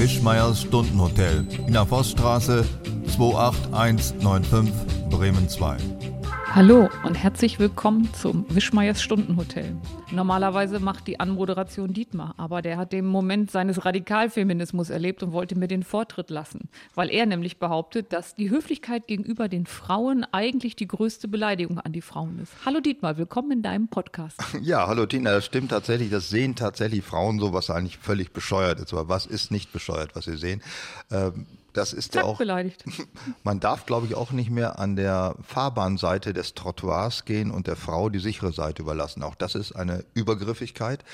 Wischmeiers Stundenhotel in der Forststraße 28195 Bremen 2. Hallo und herzlich willkommen zum Wischmeiers Stundenhotel. Normalerweise macht die Anmoderation Dietmar, aber der hat den Moment seines Radikalfeminismus erlebt und wollte mir den Vortritt lassen, weil er nämlich behauptet, dass die Höflichkeit gegenüber den Frauen eigentlich die größte Beleidigung an die Frauen ist. Hallo Dietmar, willkommen in deinem Podcast. Ja, hallo Tina, das stimmt tatsächlich, das sehen tatsächlich Frauen so, was eigentlich völlig bescheuert ist. Aber was ist nicht bescheuert, was sie sehen? Ähm das ist Zack, ja auch. beleidigt. Man darf, glaube ich, auch nicht mehr an der Fahrbahnseite des Trottoirs gehen und der Frau die sichere Seite überlassen. Auch das ist eine Übergriffigkeit.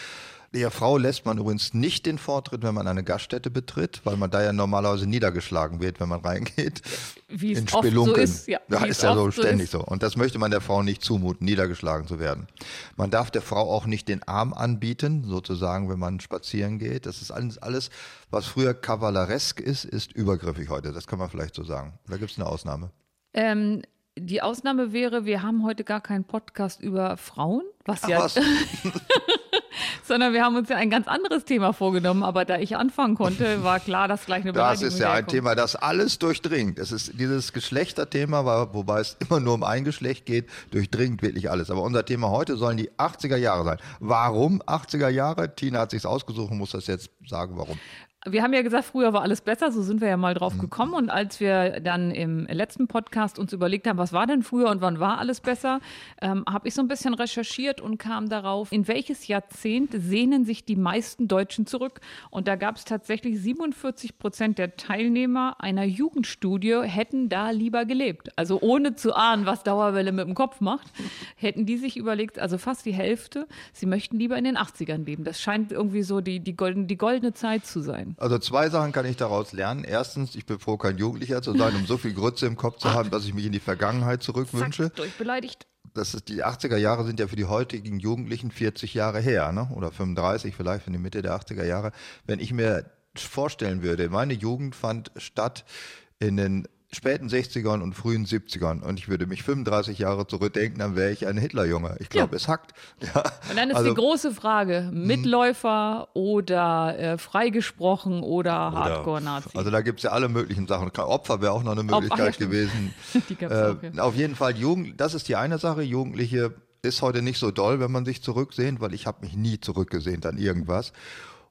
Der Frau lässt man übrigens nicht den Vortritt, wenn man eine Gaststätte betritt, weil man da ja normalerweise niedergeschlagen wird, wenn man reingeht. Wie es in oft so ist. Ja, Ja, ist ja so so ständig ist. so. Und das möchte man der Frau nicht zumuten, niedergeschlagen zu werden. Man darf der Frau auch nicht den Arm anbieten, sozusagen, wenn man spazieren geht. Das ist alles, alles was früher kavaleresk ist, ist übergriffig heute. Das kann man vielleicht so sagen. Da gibt es eine Ausnahme. Ähm, die Ausnahme wäre, wir haben heute gar keinen Podcast über Frauen, was Ach ja, was? sondern wir haben uns ja ein ganz anderes Thema vorgenommen. Aber da ich anfangen konnte, war klar, dass gleich eine Das ist ja ein. Thema, das alles durchdringt. Es ist dieses Geschlechterthema, wobei es immer nur um ein Geschlecht geht, durchdringt wirklich alles. Aber unser Thema heute sollen die 80er Jahre sein. Warum 80er Jahre? Tina hat sich's ausgesucht und muss das jetzt sagen, warum. Wir haben ja gesagt, früher war alles besser, so sind wir ja mal Mhm. drauf gekommen. Und als wir dann im letzten Podcast uns überlegt haben, was war denn früher und wann war alles besser, ähm, habe ich so ein bisschen recherchiert und kam darauf, in welches Jahrzehnt sehnen sich die meisten Deutschen zurück. Und da gab es tatsächlich 47 Prozent der Teilnehmer einer Jugendstudie hätten da lieber gelebt. Also ohne zu ahnen, was Dauerwelle mit dem Kopf macht, hätten die sich überlegt, also fast die Hälfte, sie möchten lieber in den 80ern leben. Das scheint irgendwie so die, die, golden, die goldene Zeit zu sein. Also zwei Sachen kann ich daraus lernen. Erstens, ich bin froh, kein Jugendlicher zu sein, um so viel Grütze im Kopf zu haben, dass ich mich in die Vergangenheit zurückwünsche. Zack, durchbeleidigt. Das ist, die 80er Jahre sind ja für die heutigen Jugendlichen 40 Jahre her, ne? oder 35 vielleicht in die Mitte der 80er Jahre. Wenn ich mir vorstellen würde, meine Jugend fand statt in den späten 60ern und frühen 70ern und ich würde mich 35 Jahre zurückdenken, dann wäre ich ein Hitlerjunge. Ich glaube, Ja. es hackt. Ja. Und dann ist Also- die große Frage, Mitläufer oder äh, freigesprochen oder Hardcore-Nazi? Also da gibt es ja alle möglichen Sachen. Opfer wäre auch noch eine Möglichkeit stimmt. gewesen. Äh, auch, ja. Auf jeden Fall, Jugend, das ist die eine Sache. Jugendliche ist heute nicht so doll, wenn man sich zurücksehnt, weil ich habe mich nie zurückgesehnt an irgendwas.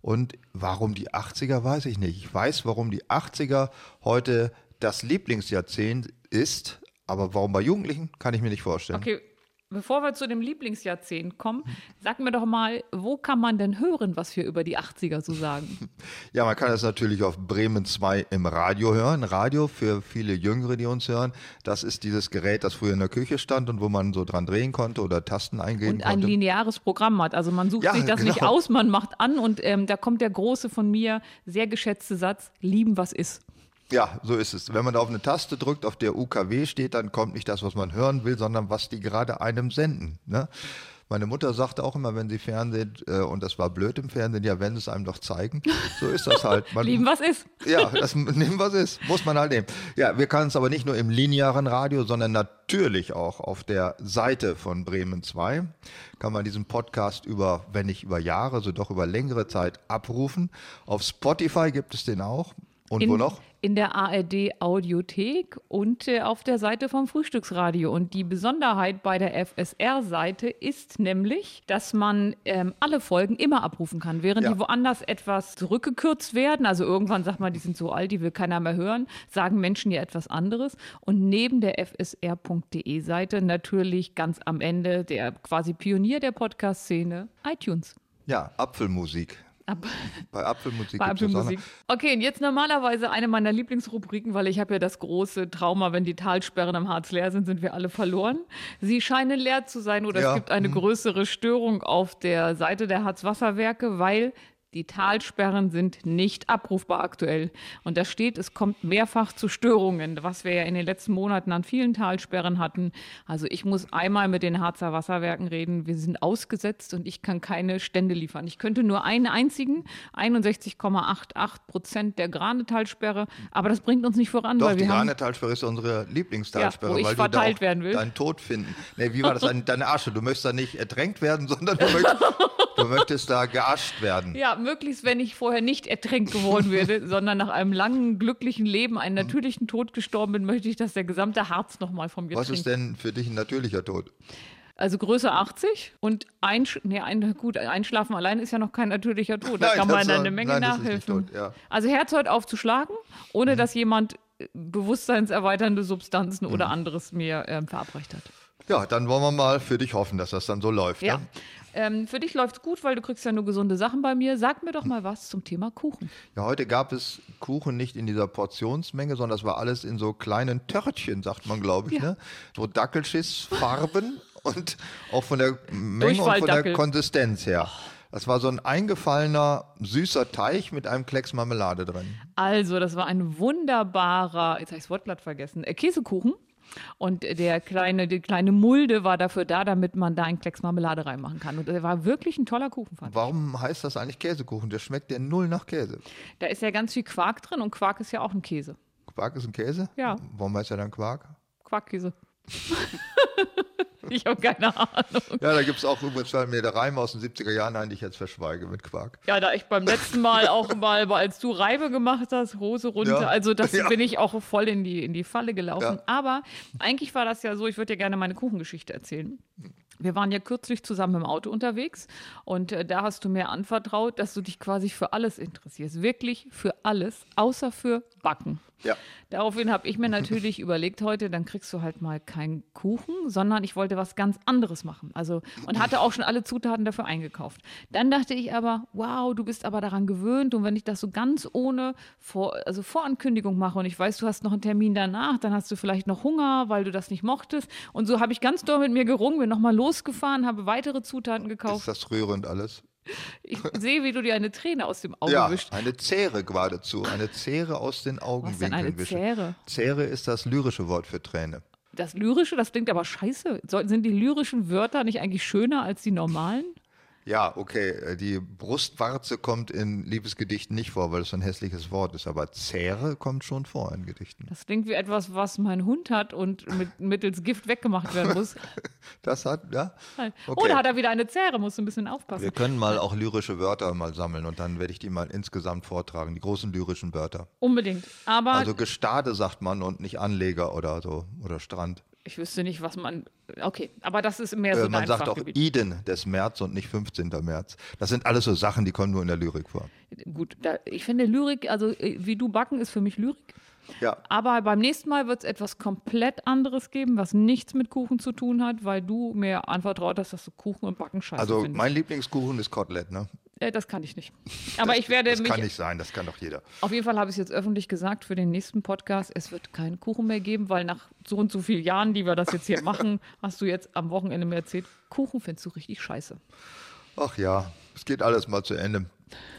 Und warum die 80er, weiß ich nicht. Ich weiß, warum die 80er heute das Lieblingsjahrzehnt ist, aber warum bei Jugendlichen, kann ich mir nicht vorstellen. okay, bevor wir zu dem Lieblingsjahrzehnt kommen, sag mir doch mal, wo kann man denn hören, was wir über die 80er so sagen? Ja, man kann es natürlich auf Bremen 2 im Radio hören. Radio für viele Jüngere, die uns hören, das ist dieses Gerät, das früher in der Küche stand und wo man so dran drehen konnte oder Tasten eingeben Und ein konnte. lineares Programm hat. Also man sucht Ja, sich das nicht genau. aus, man macht an und ähm, da kommt der große von mir sehr geschätzte Satz, lieben was ist. Ja, so ist es. Wenn man da auf eine Taste drückt, auf der UKW steht, dann kommt nicht das, was man hören will, sondern was die gerade einem senden. Ne? Meine Mutter sagte auch immer, wenn sie Fernsehen, äh, und das war blöd im Fernsehen, ja, wenn sie es einem doch zeigen. So ist das halt. Man, Lieben was ist. Ja, das nehmen was ist, muss man halt nehmen. Ja, wir können es aber nicht nur im linearen Radio, sondern natürlich auch auf der Seite von Bremen 2 kann man diesen Podcast über, wenn nicht über Jahre, so doch über längere Zeit abrufen. Auf Spotify gibt es den auch. Und in, wo noch? In der ARD Audiothek und äh, auf der Seite vom Frühstücksradio. Und die Besonderheit bei der FSR-Seite ist nämlich, dass man ähm, alle Folgen immer abrufen kann, während Ja. die woanders etwas zurückgekürzt werden. Also irgendwann sagt man, die sind so alt, die will keiner mehr hören, sagen Menschen ja etwas anderes. Und neben der fsr.de-Seite natürlich ganz am Ende der quasi Pionier der Podcast-Szene, iTunes. Ja, Apfelmusik. Ab Bei Apfelmusik Bei. Apfelmusik. Okay, und jetzt normalerweise eine meiner Lieblingsrubriken, weil ich habe ja das große Trauma, wenn die Talsperren am Harz leer sind, sind wir alle verloren. Sie scheinen leer zu sein oder Ja, es gibt eine größere Störung auf der Seite der Harzwasserwerke, weil die Talsperren sind nicht abrufbar aktuell. Und da steht, es kommt mehrfach zu Störungen, was wir ja in den letzten Monaten an vielen Talsperren hatten. Also ich muss einmal mit den Harzer Wasserwerken reden. Wir sind ausgesetzt und ich kann keine Stände liefern. Ich könnte nur einen einzigen, 61,88 Prozent der Granetalsperre, aber das bringt uns nicht voran, Doch, weil die Granetalsperre ist unsere Lieblingstalsperre, Ja, wo ich weil da verteilt werden will. deinen Tod finden. Nee, wie war das? Deine, deine Asche. Du möchtest da nicht ertränkt werden, sondern du möchtest, Du möchtest da geascht werden. Ja, möglichst, wenn ich vorher nicht ertränkt geworden wäre, sondern nach einem langen, glücklichen Leben einen natürlichen Tod gestorben bin, möchte ich, dass der gesamte Harz nochmal von mir Was trinkt. ist denn für dich ein natürlicher Tod? Also Größe 80 und einsch nee, ein, gut, einschlafen allein ist ja noch kein natürlicher Tod. Da Nein, kann man dann eine Menge nein, nachhelfen. tot, ja. Mhm. Also Herz heute aufzuschlagen, ohne dass jemand äh, bewusstseinserweiternde Substanzen oder anderes mir ähm, verabreicht hat. Ja, dann wollen wir mal für dich hoffen, dass das dann so läuft. Ja. Ne? Ähm, für dich läuft's gut, weil du kriegst ja nur gesunde Sachen bei mir. Sag mir doch mal was zum Thema Kuchen. ja, heute gab es Kuchen nicht in dieser Portionsmenge, sondern das war alles in so kleinen Törtchen, sagt man, glaube ich. Ja. Ne? So Dackelschissfarben und auch von der Menge und von der Konsistenz her. Das war so ein eingefallener, süßer Teig mit einem Klecks Marmelade drin. Also, das war ein wunderbarer, jetzt habe ich das Wortblatt vergessen, äh, Käsekuchen. Und der kleine, die kleine Mulde war dafür da, damit man da einen Klecks Marmelade reinmachen kann. Und er war wirklich ein toller Kuchen, fand ich. Warum heißt das eigentlich Käsekuchen? Der schmeckt ja null nach Käse. Da ist ja ganz viel Quark drin und Quark ist ja auch ein Käse. Quark ist ein Käse? Ja. Warum heißt er dann Quark? Quarkkäse. ich habe keine Ahnung. Ja, da gibt es auch übrigens fällt mir der Reim aus den 70er Jahren ein, die ich jetzt verschweige mit Quark. Ja, da ich beim letzten Mal auch mal, als du Reibe gemacht hast, Hose runter, Ja. also das Ja. bin ich auch voll in die, in die Falle gelaufen. Ja. Aber eigentlich war das ja so, ich würde dir gerne meine Kuchengeschichte erzählen. Wir waren ja kürzlich zusammen im Auto unterwegs und äh, da hast du mir anvertraut, dass du dich quasi für alles interessierst. Wirklich für alles, außer für Backen. Ja. Daraufhin habe ich mir natürlich überlegt heute, dann kriegst du halt mal keinen Kuchen, sondern ich wollte was ganz anderes machen. Also und hatte auch schon alle Zutaten dafür eingekauft. Dann dachte ich aber, wow, du bist aber daran gewöhnt und wenn ich das so ganz ohne Vor also Vorankündigung mache und ich weiß, du hast noch einen Termin danach, dann hast du vielleicht noch Hunger, weil du das nicht mochtest. Und so habe ich ganz doll mit mir gerungen, bin nochmal losgefahren, habe weitere Zutaten Ist gekauft. das rührend alles? Ich sehe, wie du dir eine Träne aus dem Auge Ja, wischst. eine Zähre geradezu. Eine Zähre aus den Was ist denn eine Augenwinkeln wische. Zähre? Zähre ist das lyrische Wort für Träne. Das Lyrische, das klingt aber scheiße. Sind die lyrischen Wörter nicht eigentlich schöner als die normalen? Ja, okay, äh, die Brustwarze kommt in Liebesgedichten nicht vor, weil es so ein hässliches Wort ist, aber Zähre kommt schon vor in Gedichten. Das klingt wie etwas, was mein Hund hat und mit, mittels Gift weggemacht werden muss. Das hat, ja. Oh, Okay. da hat er wieder eine Zähre, musst du ein bisschen aufpassen. Wir können mal auch lyrische Wörter mal sammeln und dann werde ich die mal insgesamt vortragen, die großen lyrischen Wörter. Unbedingt. Aber Also Gestade sagt man und nicht Anleger oder so oder Strand. Ich wüsste nicht, was man. Okay, aber das ist mehr so Äh, man sagt auch. Iden des März und nicht 15. März. Das sind alles so Sachen, die kommen nur in der Lyrik vor. Gut, da, ich finde Lyrik, also äh, wie du backen, ist für mich Lyrik. Ja, Aber beim nächsten Mal wird es etwas komplett anderes geben, was nichts mit Kuchen zu tun hat, weil du mir anvertraut hast, dass du Kuchen und Backen scheiße also findest. mein Lieblingskuchen ist Kotelett, ne? Äh, das kann ich nicht. Aber ich werde Das mich kann nicht sein, das kann doch jeder. Auf jeden Fall habe ich es jetzt öffentlich gesagt für den nächsten Podcast. Es wird keinen Kuchen mehr geben, weil nach so und so vielen Jahren, die wir das jetzt hier machen, hast du jetzt am Wochenende mir erzählt, Kuchen findest du richtig scheiße. Ach ja, es geht alles mal zu Ende.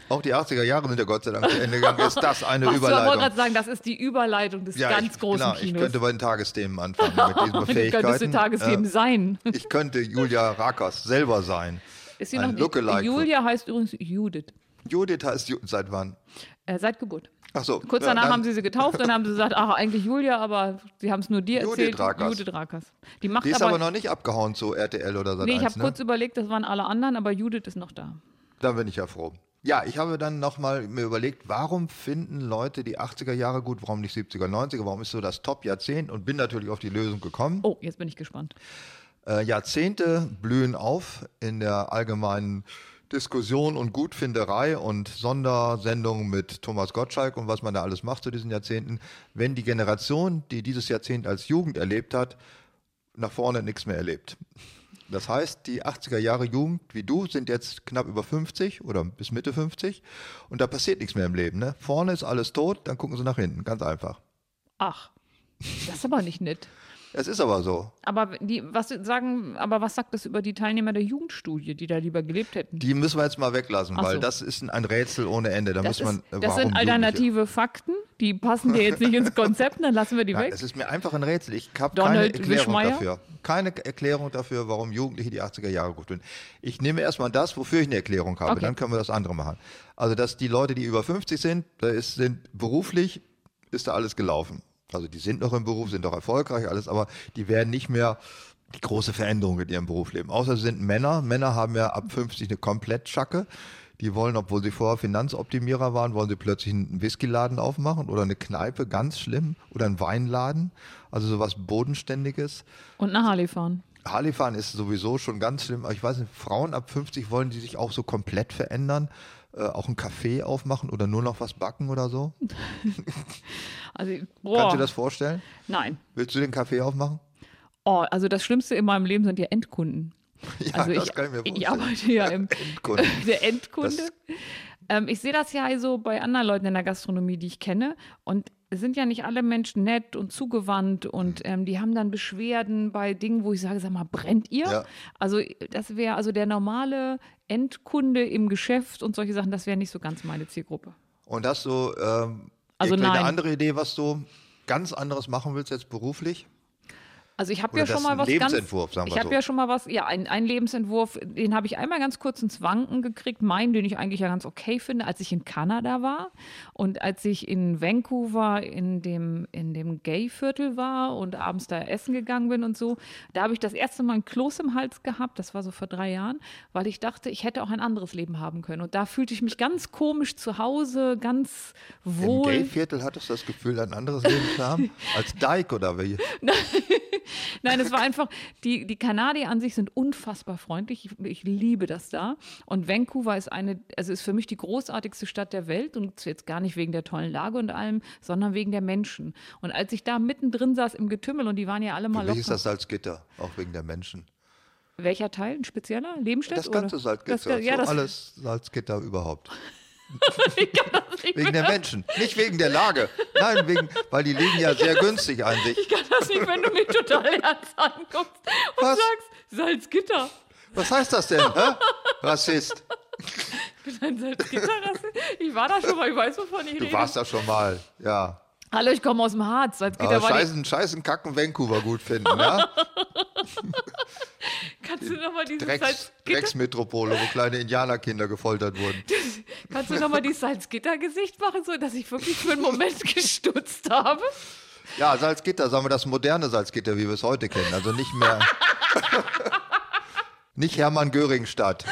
Auch die 80er Jahre sind ja Gott sei Dank zu Ende gegangen. Ist das eine Was, ich wollte Überleitung? gerade sagen, das ist die Überleitung des Ja, ganz ich, großen klar, ich Kinos. könnte bei den Tagesthemen anfangen mit diesen du könntest Fähigkeiten. die Tagesthemen Äh, sein. ich könnte Julia Rakers selber sein. Ist sie ein noch, Lookalike. Julia heißt übrigens Judith. Judith heißt Ju seit wann? Äh, seit Geburt. Ach so. Kurz ja, danach dann- haben sie sie getauft, dann haben sie gesagt, ach, eigentlich Julia, aber sie haben es nur dir Judith erzählt. Rakers. Judith Rakers. Die macht Die ist aber, aber noch nicht abgehauen zu RTL oder Sat Nee, ich 1, habe ne? kurz überlegt, das waren alle anderen, aber Judith ist noch da. Da bin ich ja froh. Ja, ich habe dann nochmal mir überlegt, warum finden Leute die 80er Jahre gut, warum nicht 70er, 90er, warum ist so das Top-Jahrzehnt und bin natürlich auf die Lösung gekommen. Oh, jetzt bin ich gespannt. Äh, Jahrzehnte blühen auf in der allgemeinen Diskussion und Gutfinderei und Sondersendungen mit Thomas Gottschalk und was man da alles macht zu diesen Jahrzehnten, wenn die Generation, die dieses Jahrzehnt als Jugend erlebt hat, nach vorne nichts mehr erlebt. Das heißt, die 80er Jahre Jugend wie du sind jetzt knapp über 50 oder bis Mitte 50 und da passiert nichts mehr im Leben. Ne? Vorne ist alles tot, dann gucken sie nach hinten, ganz einfach. Ach, das ist aber nicht nett. Es ist aber so. Aber die, was sagen, aber was sagt das über die Teilnehmer der Jugendstudie, die da lieber gelebt hätten? Die müssen wir jetzt mal weglassen, Ach weil so. das ist ein Rätsel ohne Ende. Da Das, muss man, ist, das sind alternative Fakten, die passen dir jetzt nicht ins Konzept, dann lassen wir die Nein, weg. es ist mir einfach ein Rätsel. Ich habe keine Erklärung Wischmeier? dafür. Keine Erklärung dafür, warum Jugendliche die 80er Jahre gut finden. Ich nehme erstmal das, wofür ich eine Erklärung habe. Okay. Dann können wir das andere machen. Also, dass die Leute, die über 50 sind, da ist, sind beruflich, ist da alles gelaufen. Also, die sind noch im Beruf, sind doch erfolgreich, alles, aber die werden nicht mehr die große Veränderung in ihrem Berufsleben. Außer sie sind Männer. Männer haben ja ab 50 eine Komplettschacke. Die wollen, obwohl sie vorher Finanzoptimierer waren, wollen sie plötzlich einen Whiskyladen aufmachen oder eine Kneipe, ganz schlimm, oder einen Weinladen. Also sowas Bodenständiges. Und eine Harley fahren. Harley fahren ist sowieso schon ganz schlimm. Aber ich weiß nicht, Frauen ab 50 wollen die sich auch so komplett verändern. Äh, auch ein Café aufmachen oder nur noch was backen oder so? Also, Kannst du boah, dir das vorstellen? nein. Willst du den Café aufmachen? Oh, also das Schlimmste in meinem Leben sind ja Endkunden. Ja, also das ich, kann ich mir vorstellen. ich arbeite ja im Endkunden. der Endkunde. Ähm, ich sehe das ja so bei anderen Leuten in der Gastronomie, die ich kenne. Und es sind ja nicht alle Menschen nett und zugewandt und ähm, die haben dann Beschwerden bei Dingen, wo ich sage, sag mal, brennt ihr? Ja. Also das wäre also der normale Endkunde im Geschäft und solche Sachen, das wäre nicht so ganz meine Zielgruppe. Und hast du ähm, Also nein. andere Idee, was du ganz anderes machen willst jetzt beruflich? Also ich habe ja schon mal ein was Lebensentwurf, ganz, sagen wir ich habe so. ja schon mal was, ja, ein, ein Lebensentwurf, den habe ich einmal ganz kurz ins Wanken gekriegt, meinen, den ich eigentlich ja ganz okay finde, als ich in Kanada war und als ich in Vancouver in dem, in dem Gay-Viertel war und abends da essen gegangen bin und so, da habe ich das erste Mal ein Kloß im Hals gehabt, das war so vor drei Jahren, weil ich dachte, ich hätte auch ein anderes Leben haben können und da fühlte ich mich ganz komisch zu Hause, ganz Im wohl. Gayviertel hattest du das Gefühl, ein anderes Leben zu haben? Als Dyke oder wie? Nein, es war einfach, die, die Kanadier an sich sind unfassbar freundlich. Ich, ich liebe das da. Und Vancouver ist eine, also ist für mich die großartigste Stadt der Welt und jetzt gar nicht wegen der tollen Lage und allem, sondern wegen der Menschen. Und als ich da mittendrin saß im Getümmel und die waren ja alle mal Für mich ist locker. das Salzgitter, auch wegen der Menschen. Welcher Teil? Ein spezieller? Lebenstedt? Das ganze oder? Salzgitter, Das, ja, so das, alles Salzgitter überhaupt. Wegen der Menschen, nicht wegen der Lage. Nein, wegen, weil die liegen ja sehr günstig an sich. Ich kann das nicht, wenn du mich total ernst anguckst und Was? sagst, Salzgitter. Was heißt das denn, hä? Rassist? Ich bin ein Salzgitterrasse. Ich war da schon mal, ich weiß, wovon ich Du rede. warst da schon mal, ja. Hallo, ich komme aus dem Harz. Salzgitter Aber die scheißen, scheißen, kacken Vancouver gut finden, ja? Kannst du nochmal dieses Drecks, Salzgitter, Drecksmetropole, wo kleine Indianerkinder gefoltert wurden. kannst du noch mal dieses Salzgittergesicht machen, so dass ich wirklich für einen Moment gestutzt habe? Ja, Salzgitter, sagen wir das moderne Salzgitter, wie wir es heute kennen. Also nicht mehr. nicht Hermann Göringstadt.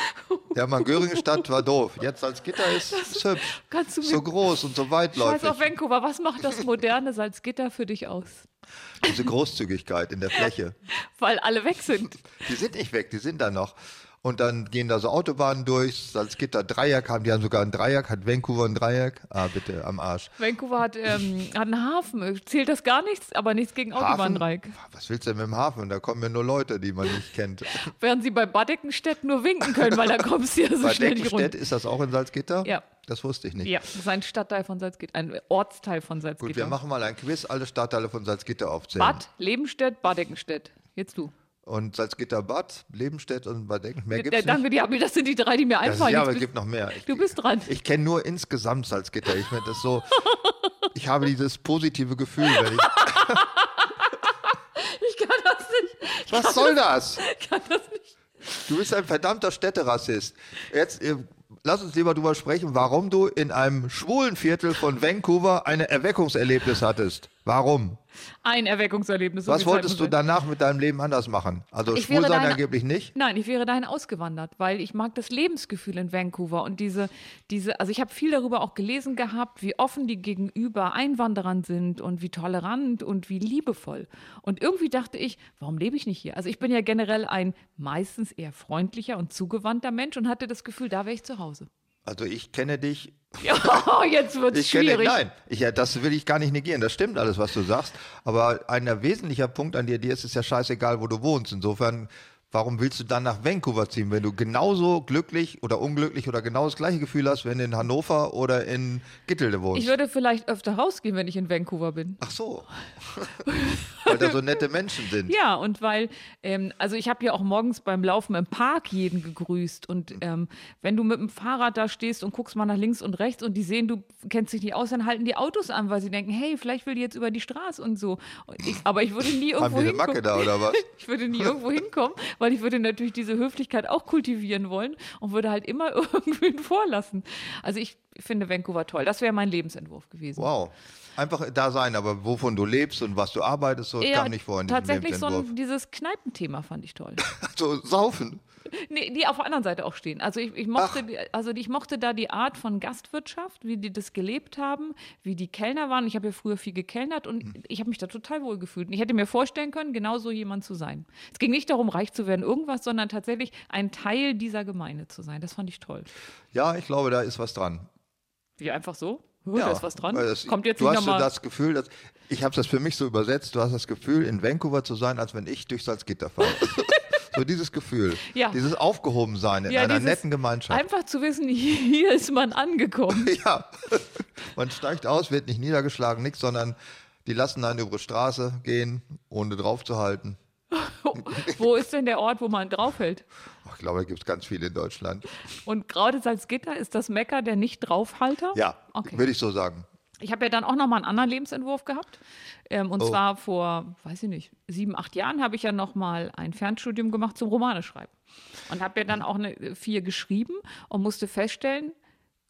Hermann Göringstadt war doof. Jetzt Salzgitter ist, ist hübsch. Kannst du So groß und so Scheiß weitläufig. auf Vancouver, was macht das moderne Salzgitter für dich aus? Diese Großzügigkeit in der Fläche. Weil alle weg sind. Die sind nicht weg, die sind da noch. Und dann gehen da so Autobahnen durch. Salzgitter Dreieck haben, die haben sogar ein Dreieck. Hat Vancouver ein Dreieck? Ah, bitte, am Arsch. Vancouver hat, ähm, hat einen Hafen. Zählt das gar nichts, aber nichts gegen Autobahndreieck. Was willst du denn mit dem Hafen? Da kommen ja nur Leute, die man nicht kennt. Während sie bei Badeckenstedt nur winken können, weil da kommst du ja so schnell nicht runter. ist das auch in Salzgitter? Ja. Das wusste ich nicht. Ja, das ist ein Stadtteil von Salzgitter, ein Ortsteil von Salzgitter. Gut, wir machen mal ein Quiz, alle Stadtteile von Salzgitter aufzählen. Bad, Lebenstedt, Badeckenstedt. Jetzt du. Und Salzgitter Bad, Lebenstedt und Bad Ecken. Mehr Ja, gibt's danke, nicht. die, das sind die drei, die mir einfallen. ja, aber es gibt noch mehr. Ich, Du bist dran. ich kenne nur insgesamt Salzgitter. Ich finde das so. Ich habe dieses positive Gefühl, wenn ich. Ich kann das nicht. Was soll das? Ich kann das nicht. Du bist ein verdammter Städterassist. Jetzt lass uns lieber darüber sprechen, warum du in einem schwulen Viertel von Vancouver ein Erweckungserlebnis hattest. Warum? Ein Erweckungserlebnis. so Was wolltest du danach mit deinem Leben anders machen? Also Ich schwul sein deine- angeblich nicht? Nein, ich wäre dahin ausgewandert, weil ich mag das Lebensgefühl in Vancouver und diese, diese, also ich habe viel darüber auch gelesen gehabt, wie offen die gegenüber Einwanderern sind und wie tolerant und wie liebevoll. Und irgendwie dachte ich, warum lebe ich nicht hier? Also ich bin ja generell ein meistens eher freundlicher und zugewandter Mensch und hatte das Gefühl, da wäre ich zu Hause. Also ich kenne dich Ja, jetzt wird es Ich kenne, schwierig. nein, ich, ja, das will ich gar nicht negieren. Das stimmt alles, was du sagst. Aber ein wesentlicher Punkt an dir, dir ist es ja scheißegal, wo du wohnst. Insofern, warum willst du dann nach Vancouver ziehen, wenn du genauso glücklich oder unglücklich oder genau das gleiche Gefühl hast, wenn du in Hannover oder in Gittelde wohnst? Ich würde vielleicht öfter rausgehen, wenn ich in Vancouver bin. Ach so. Weil da so nette Menschen sind. Ja, und weil, ähm, also ich habe ja auch morgens beim Laufen im Park jeden gegrüßt. Und ähm, wenn du mit dem Fahrrad da stehst und guckst mal nach links und rechts und die sehen, du kennst dich nicht aus, dann halten die Autos an, weil sie denken, hey, vielleicht will die jetzt über die Straße und so. Und ich, aber ich würde nie Haben irgendwo die eine hinkommen. Macke da oder was? Ich würde nie irgendwo hinkommen, weil ich würde natürlich diese Höflichkeit auch kultivieren wollen und würde halt immer irgendwen vorlassen. Also ich, finde Vancouver toll. Das wäre mein Lebensentwurf gewesen. Wow. Einfach da sein, aber wovon du lebst und was du arbeitest, so Ja, kam nicht vor in tatsächlich so ein, dieses Kneipenthema fand ich toll. So, saufen. Nee, die auf der anderen Seite auch stehen. Also ich, ich mochte, Ach. also ich mochte da die Art von Gastwirtschaft, wie die das gelebt haben, wie die Kellner waren. Ich habe ja früher viel gekellnert und Hm. ich habe mich da total wohl gefühlt. Und ich hätte mir vorstellen können, genau so jemand zu sein. Es ging nicht darum, reich zu werden, irgendwas, sondern tatsächlich ein Teil dieser Gemeinde zu sein. Das fand ich toll. Ja, ich glaube, da ist was dran. Wie einfach so? Oh, da ist was dran. das- Kommt jetzt du hast nochmal. das Gefühl, dass, ich habe das für mich so übersetzt, du hast das Gefühl, in Vancouver zu sein, als wenn ich durch Salzgitter fahre. so dieses Gefühl, Ja. dieses Aufgehobensein in Ja, einer netten Gemeinschaft. Einfach zu wissen, hier ist man angekommen. Ja, man steigt aus, wird nicht niedergeschlagen, nichts, sondern die lassen einen über die Straße gehen, ohne draufzuhalten. wo ist denn der Ort, wo man draufhält? Ich glaube, da gibt es ganz viele in Deutschland. Und gerade Salzgitter ist das Mecker der Nicht-Draufhalter? Ja, Okay. würde ich so sagen. Ich habe ja dann auch noch mal einen anderen Lebensentwurf gehabt. Ähm, und Oh. zwar vor, weiß ich nicht, sieben, acht Jahren habe ich ja noch mal ein Fernstudium gemacht zum Romane schreiben. Und habe ja dann auch eine vier geschrieben und musste feststellen,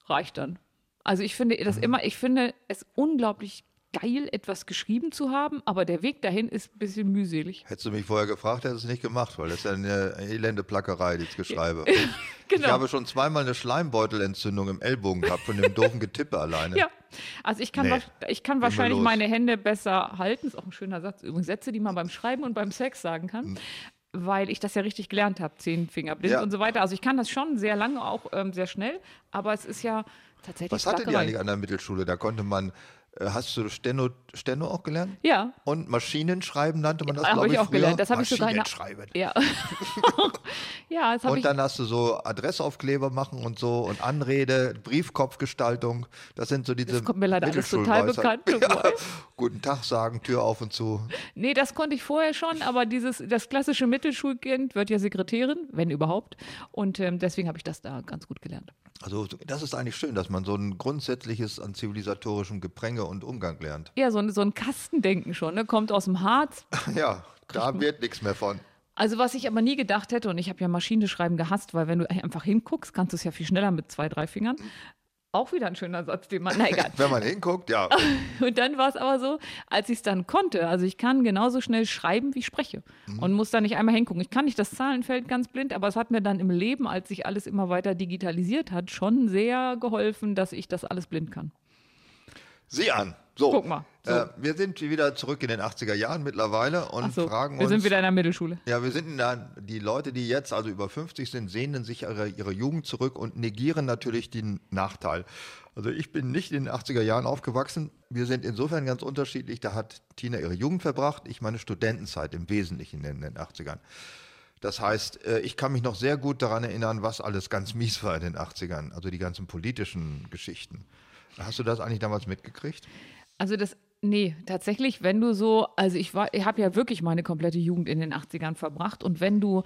reicht dann. Also ich finde Mhm. das immer, ich finde es unglaublich geil, etwas geschrieben zu haben, aber der Weg dahin ist ein bisschen mühselig. Hättest du mich vorher gefragt, hättest du es nicht gemacht, weil das ist ja eine elende Plackerei, die ich schreibe. Genau. Ich habe schon zweimal eine Schleimbeutelentzündung im Ellbogen gehabt von dem doofen Getippe alleine. Ja, also ich kann, Nee. ich kann wahrscheinlich meine Hände besser halten. Ist auch ein schöner Satz. Übrigens Sätze, die man beim Schreiben und beim Sex sagen kann. Weil ich das ja richtig gelernt habe, zehn Finger Ja. und so weiter. Also ich kann das schon sehr lange, auch ähm, sehr schnell, aber es ist ja tatsächlich. Was ihr Plackerei. eigentlich an der Mittelschule? Da konnte man, hast du Steno, Steno auch gelernt? Ja, Und Maschinenschreiben nannte man das, habe glaube ich ich, auch früher. gelernt. Das habe ich sogar in Maschinenschreiben. Ja. ja, das Und ich. dann hast du so Adressaufkleber machen und so und Anrede, Briefkopfgestaltung. Das sind so diese Das kommt mir leider alles total bekannt. Ja. Guten Tag sagen, Tür auf und zu. Nee, das konnte ich vorher schon, aber dieses, das klassische Mittelschulkind wird ja Sekretärin, wenn überhaupt. Und ähm, deswegen habe ich das da ganz gut gelernt. Also das ist eigentlich schön, dass man so ein grundsätzliches an zivilisatorischem Gepränge und Umgang lernt. Ja, so, ein- so ein Kastendenken schon, ne? Kommt aus dem Harz, Ja, da wird nichts mehr von. Also was ich aber nie gedacht hätte, und ich habe ja Maschinenschreiben gehasst, weil wenn du einfach hinguckst, kannst du es ja viel schneller mit zwei, drei Fingern. Auch wieder ein schöner Satz, den man, na egal. Wenn man hinguckt, ja. Und dann war es aber so, als ich es dann konnte, also ich kann genauso schnell schreiben, wie ich spreche und muss da nicht einmal hingucken. Ich kann nicht das Zahlenfeld ganz blind, aber es hat mir dann im Leben, als sich alles immer weiter digitalisiert hat, schon sehr geholfen, dass ich das alles blind kann. Sieh an. So. Guck mal, so. Äh, wir sind wieder zurück in den 80er Jahren mittlerweile und so, fragen wir uns. sind wieder in der Mittelschule. Ja, wir sind in der, die Leute, die jetzt also über 50 sind, sehnen sich ihre, ihre Jugend zurück und negieren natürlich den Nachteil. Also ich bin nicht in den 80er Jahren aufgewachsen. Wir sind insofern ganz unterschiedlich. Da hat Tina ihre Jugend verbracht, ich meine Studentenzeit im Wesentlichen in den 80ern. Das heißt, äh, ich kann mich noch sehr gut daran erinnern, was alles ganz mies war in den 80ern, also die ganzen politischen Geschichten. Hast du das eigentlich damals mitgekriegt? Also das, nee, tatsächlich, wenn du so, also ich war, ich habe ja wirklich meine komplette Jugend in den 80ern verbracht und wenn du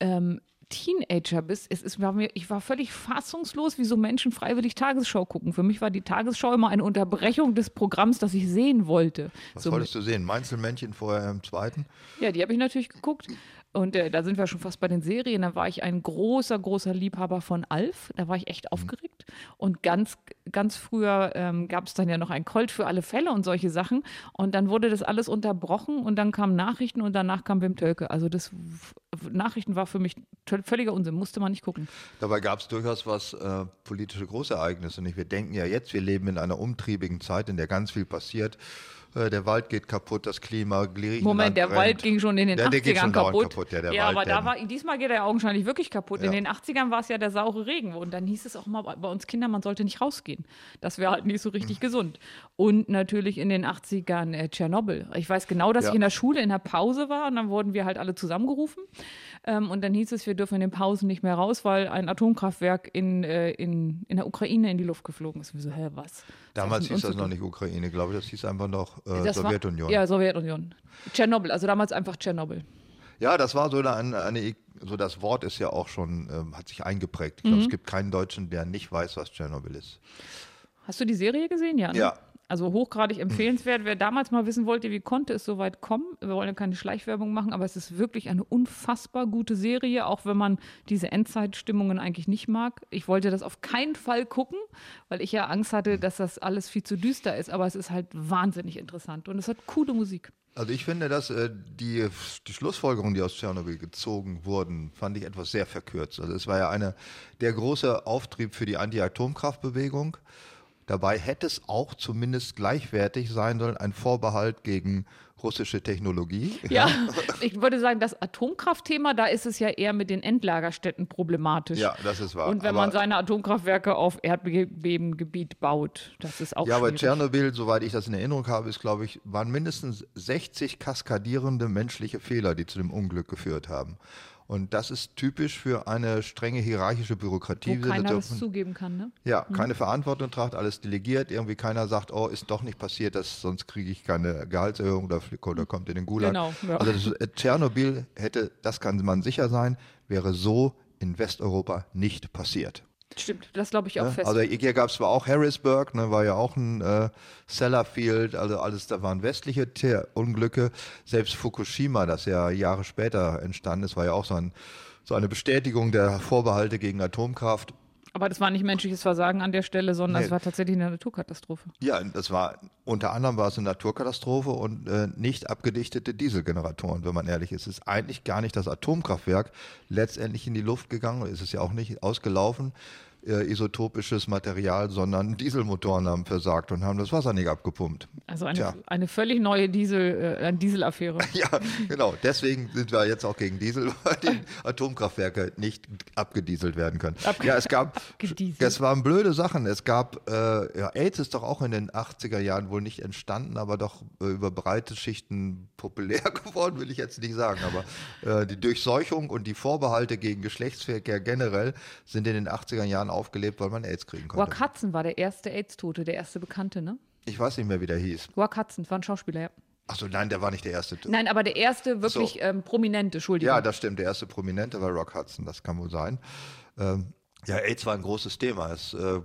ähm, Teenager bist, es ist, war mir, ich war völlig fassungslos, wie so Menschen freiwillig Tagesschau gucken. Für mich war die Tagesschau immer eine Unterbrechung des Programms, das ich sehen wollte. Was So, wolltest du sehen? Mainzelmännchen vorher im zweiten? ja, die habe ich natürlich geguckt. Und äh, da sind wir schon fast bei den Serien. Da war ich ein großer, großer Liebhaber von Alf. Da war ich echt aufgeregt. Und ganz, ganz früher ähm, gab es dann ja noch ein Colt für alle Fälle und solche Sachen. Und dann wurde das alles unterbrochen und dann kamen Nachrichten und danach kam Wim Tölke. Also das Nachrichten war für mich völliger Unsinn, musste man nicht gucken. Dabei gab es durchaus was äh, politische Großereignisse. Nicht? Wir denken ja jetzt, wir leben in einer umtriebigen Zeit, in der ganz viel passiert. Äh, der Wald geht kaputt, das Klima, Griechenland Moment, der brennt. Wald ging schon in den Ja, der geht 80ern schon dauernd kaputt. kaputt, ja, ja, Wald, aber da war, diesmal geht er ja augenscheinlich wirklich kaputt. In Ja. den 80ern war es ja der saure Regen. Und dann hieß es auch mal bei uns Kindern, man sollte nicht rausgehen. Das wäre halt nicht so richtig Hm. gesund. Und natürlich in den 80ern äh, Tschernobyl. Ich weiß genau, dass Ja. ich in der Schule in der Pause war und dann wurden wir halt alle zusammengerufen. Ähm, und dann hieß es, wir dürfen in den Pausen nicht mehr raus, weil ein Atomkraftwerk in, äh, in, in der Ukraine in die Luft geflogen ist. Und wir so, hä, was? Damals hieß das noch nicht Ukraine, glaube ich, das hieß einfach noch äh? Das war- Sowjetunion. Ja, Sowjetunion. Tschernobyl, also damals einfach Tschernobyl. Ja, das war so eine, eine, so das Wort ist ja auch schon, ähm, hat sich eingeprägt. Ich Mhm. glaube, es gibt keinen Deutschen, der nicht weiß, was Tschernobyl ist. Hast du die Serie gesehen? Ja. Ne? Ja. Also hochgradig empfehlenswert. Wer damals mal wissen wollte, wie konnte es so weit kommen, wir wollen ja keine Schleichwerbung machen, aber es ist wirklich eine unfassbar gute Serie, auch wenn man diese Endzeitstimmungen eigentlich nicht mag. Ich wollte das auf keinen Fall gucken, weil ich ja Angst hatte, dass das alles viel zu düster ist, aber es ist halt wahnsinnig interessant und es hat coole Musik. Also ich finde, dass äh, die, die Schlussfolgerungen, die aus Tschernobyl gezogen wurden, fand ich etwas sehr verkürzt. Also es war ja eine, der große Auftrieb für die Anti-Atomkraftbewegung. Dabei hätte es auch zumindest gleichwertig sein sollen, ein Vorbehalt gegen russische Technologie. Ja, ich würde sagen, das Atomkraftthema, da ist es ja eher mit den Endlagerstätten problematisch. Ja, das ist wahr. Und wenn aber, man seine Atomkraftwerke auf Erdbebengebiet baut, das ist auch Ja, aber schwierig. Tschernobyl, soweit ich das in Erinnerung habe, ist, glaube ich, waren mindestens 60 kaskadierende menschliche Fehler, die zu dem Unglück geführt haben. Und das ist typisch für eine strenge hierarchische Bürokratie. Wo keiner Da das zugeben kann, ne? Ja, keine Verantwortung tragt, alles delegiert. Irgendwie keiner sagt, oh, ist doch nicht passiert, das, sonst kriege ich keine Gehaltserhöhung oder, oder kommt in den Gulag. Genau, ja. Also das, äh, Tschernobyl hätte, das kann man sicher sein, wäre so in Westeuropa nicht passiert. Stimmt, das glaube ich auch Ne? fest. Also hier gab es zwar auch Harrisburg, ne, war ja auch ein äh, Sellafield, also alles, da waren westliche Te- Unglücke. Selbst Fukushima, das ja Jahre später entstanden ist, war ja auch so, ein, so eine Bestätigung der Vorbehalte gegen Atomkraft. Aber das war nicht menschliches Versagen an der Stelle, sondern Nee. es war tatsächlich eine Naturkatastrophe. Ja, das war unter anderem war es eine Naturkatastrophe und äh, nicht abgedichtete Dieselgeneratoren, wenn man ehrlich ist. Es ist eigentlich gar nicht das Atomkraftwerk letztendlich in die Luft gegangen, ist es ja auch nicht ausgelaufen, äh, isotopisches Material, sondern Dieselmotoren haben versagt und haben das Wasser nicht abgepumpt. Also eine, Tja. eine völlig neue Diesel, äh, Dieselaffäre. Ja, genau. Deswegen sind wir jetzt auch gegen Diesel, weil die Atomkraftwerke nicht abgedieselt werden können. Abge- ja, es gab, es waren blöde Sachen. Es gab, äh, ja, AIDS ist doch auch in den 80er Jahren wohl nicht entstanden, aber doch äh, über breite Schichten populär geworden, will ich jetzt nicht sagen. Aber äh, die Durchseuchung und die Vorbehalte gegen Geschlechtsverkehr generell sind in den 80er Jahren aufgelebt, weil man AIDS kriegen konnte. Wack Hudson war der erste AIDS-Tote, der erste Bekannte, ne? Ich weiß nicht mehr, wie der hieß. Wack Hudson war ein Schauspieler, ja. Achso, nein, der war nicht der erste. Nein, aber der erste wirklich So. ähm, prominente, Entschuldigung. Ja, das stimmt. Der erste Prominente war Rock Hudson, das kann wohl sein. Ähm, ja, AIDS war ein großes Thema. Es, äh,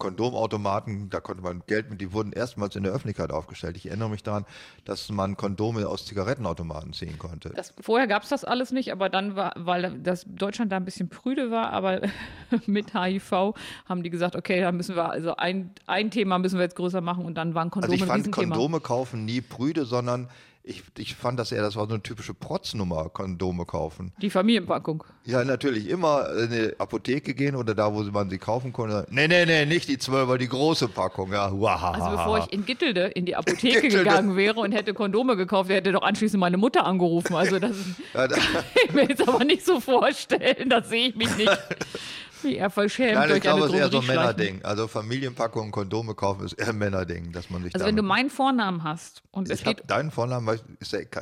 Kondomautomaten, da konnte man Geld mit, die wurden erstmals in der Öffentlichkeit aufgestellt. Ich erinnere mich daran, dass man Kondome aus Zigarettenautomaten ziehen konnte. Das, vorher gab es das alles nicht, aber dann war, weil das Deutschland da ein bisschen prüde war, aber mit HIV haben die gesagt, okay, da müssen wir, also ein, ein Thema müssen wir jetzt größer machen und dann waren also Kondome ich ein fand. Kondome kaufen nie prüde, sondern ich, ich fand das eher, das war so eine typische Protznummer, Kondome kaufen. Die Familienpackung. Ja, natürlich immer in eine Apotheke gehen oder da, wo man sie kaufen konnte. Nee, nee, nee, nicht die 12, die große Packung. Ja, wahaha. Also bevor ich in Gittelde in die Apotheke Gittelde. gegangen wäre und hätte Kondome gekauft, hätte doch anschließend meine Mutter angerufen. Also das Ja, da- kann ich mir jetzt aber nicht so vorstellen. Da sehe ich mich nicht, wie er verschämt Nein, ich glaube, es ist eher so ein. Männerding. Also Familienpackungen, Kondome kaufen ist eher ein Männerding, dass man sich Also wenn du meinen Vornamen hast und es Ich habe geht deinen Vornamen,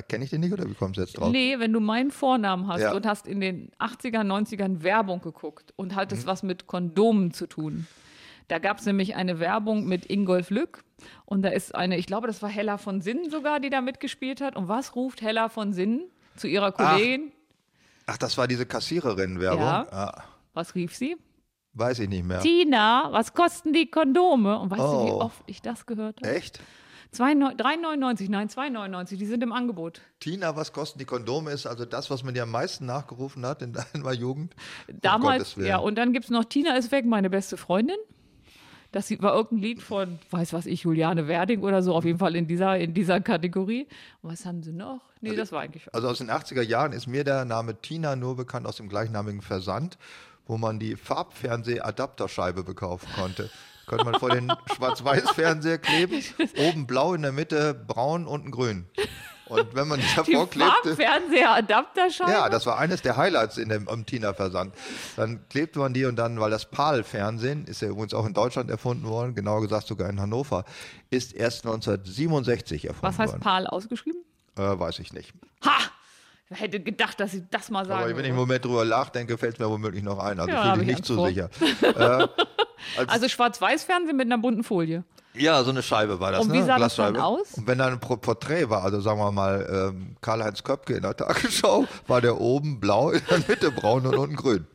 kenne ich den nicht oder wie kommst du jetzt drauf? Nee, wenn du meinen Vornamen hast Ja. und hast in den 80er, 90ern Werbung geguckt und Mhm. hattest was mit Kondomen zu tun. Da gab es nämlich eine Werbung mit Ingolf Lück und da ist eine, ich glaube, das war Hella von Sinnen sogar, die da mitgespielt hat. Und was ruft Hella von Sinnen zu ihrer Kollegin? Ach, das war diese Kassiererin-Werbung? Ja. Ah, Was rief sie? weiß ich nicht mehr. Tina, was kosten die Kondome? Und weißt du, wie Oh. oft ich das gehört habe? Echt? 3,99, nein, 2,99, die sind im Angebot. Tina, was kosten die Kondome? Ist also das, was man dir am meisten nachgerufen hat in deiner Jugend? Um Damals, Willen. ja, und dann gibt es noch Tina ist weg, meine beste Freundin. Das war irgendein Lied von, weiß was ich, Juliane Werding oder so, auf jeden Fall in dieser, in dieser Kategorie. Und was haben sie noch? Nee, das war eigentlich. Also aus den 80er Jahren ist mir der Name Tina nur bekannt aus dem gleichnamigen Versand, wo man die Farbfernseh-Adapterscheibe bekaufen konnte. Konnte man vor den Schwarz-Weiß-Fernseher kleben, oben blau, in der Mitte braun, unten grün. Und wenn man die Die davor klebte, Farbfernseher-Adapterscheibe? ja, das war eines der Highlights in dem, Tina-Versand. Dann klebte man die und dann, weil das PAL-Fernsehen, ist ja übrigens auch in Deutschland erfunden worden, genauer gesagt sogar in Hannover, ist erst 1967 erfunden was heißt worden. PAL ausgeschrieben? Äh, weiß ich nicht. Ha! Hätte gedacht, dass ich das mal sagen Aber wenn ich im würde. Moment drüber nachdenke, fällt es mir womöglich noch ein. Also Ja, fühle ich ich nicht zu Angst sicher. äh, als, Also Schwarz-Weiß-Fernsehen mit einer bunten Folie. ja, so eine Scheibe war das. Und ne? wie sah das dann aus? Und wenn dann ein Porträt war, also sagen wir mal ähm, Karl-Heinz Köpke in der Tagesschau, war der oben blau, in der Mitte braun und unten grün.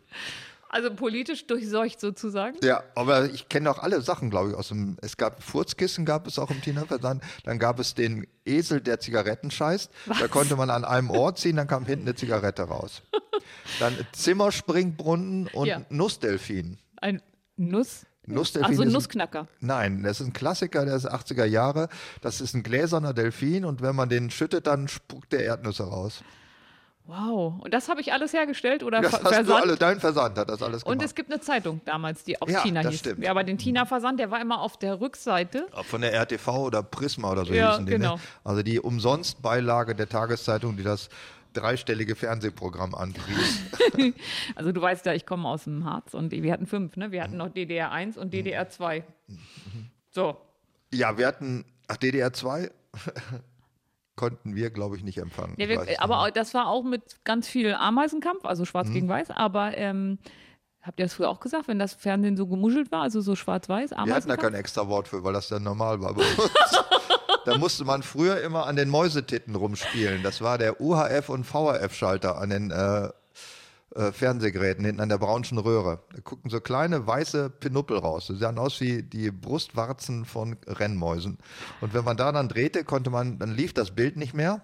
Also politisch durchseucht sozusagen. Ja, aber ich kenne auch alle Sachen, glaube ich, aus dem. Es gab Furzkissen, gab es auch im Tina-Versand. Dann gab es den Esel, der Zigaretten scheißt. Da konnte man an einem Ohr ziehen, dann kam hinten eine Zigarette raus. Dann Zimmerspringbrunnen und Ja. Nussdelfin. Ein Nuss. Nussdelfin Also ist ein- Nussknacker. Nein, das ist ein Klassiker der 80er Jahre. Das ist ein gläserner Delfin und wenn man den schüttet, dann spuckt der Erdnüsse raus. Wow. Und das habe ich alles hergestellt oder Das ver hast du versandt? alle, dein Versand hat das alles Und gemacht. es gibt eine Zeitung damals, die auch Ja, Tina das hieß. stimmt. Ja, aber den Tina-Versand, der war immer auf der Rückseite. Von der RTV oder Prisma oder so Ja, hießen die. genau. Ne? Also die Umsonstbeilage der Tageszeitung, die das dreistellige Fernsehprogramm anpries. Also du weißt ja, ich komme aus dem Harz und wir hatten fünf, ne? Wir hatten noch DDR 1 und DDR 2. So. ja, wir hatten, ach, DDR 2 konnten wir, glaube ich, nicht empfangen. Ich wir, es aber nicht. das war auch mit ganz viel Ameisenkampf, also schwarz Mhm. gegen weiß. Aber ähm, habt ihr das früher auch gesagt, wenn das Fernsehen so gemuschelt war, also so schwarz-weiß, wir hatten da kein extra Wort für, weil das dann normal war bei uns. da musste man früher immer an den Mäusetitten rumspielen. Das war der UHF- und VHF-Schalter an den äh, äh, Fernsehgeräten hinten an der braunschen Röhre. Da guckten so kleine weiße Pinuppel raus. Die sahen aus wie die Brustwarzen von Rennmäusen. Und wenn man da dann drehte, konnte man, dann lief das Bild nicht mehr.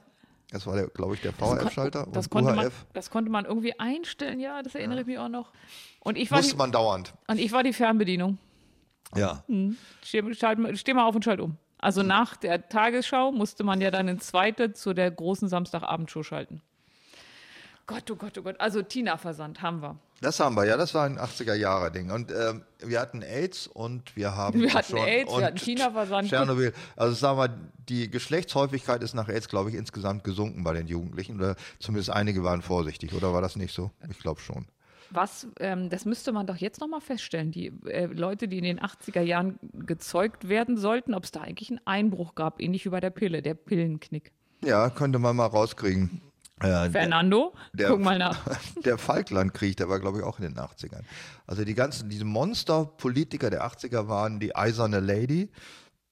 Das war, der, glaube ich, der VHF-Schalter. Das konnte, man, das konnte man irgendwie einstellen, ja, das erinnere ich mich auch noch. Und ich war, musste die, man dauernd. und ich war die Fernbedienung. Ja. Steh, schalt, steh mal auf und schalt um. Also nach der Tagesschau musste man ja dann ins zweite zu der großen Samstagabendshow schalten. Gott, oh Gott, oh Gott. Also Tina-Versand haben wir. Das haben wir, ja, das war ein 80er-Jahre-Ding. Und ähm, wir hatten AIDS und wir haben. Wir hatten schon, AIDS, wir und hatten China-Versand. Tschernobyl. Also sagen wir, die Geschlechtshäufigkeit ist nach AIDS, glaube ich, insgesamt gesunken bei den Jugendlichen. Oder zumindest einige waren vorsichtig, oder war das nicht so? Ich glaube schon. Was, ähm, das müsste man doch jetzt nochmal feststellen. Die äh, Leute, die in den 80er Jahren gezeugt werden sollten, ob es da eigentlich einen Einbruch gab, ähnlich wie bei der Pille, der Pillenknick. Ja, könnte man mal rauskriegen. Äh, Fernando, der- guck mal nach. der Falklandkrieg, der war, glaube ich, auch in den 80ern. Also die ganzen, diese Monster-Politiker der 80er waren die Eiserne Lady,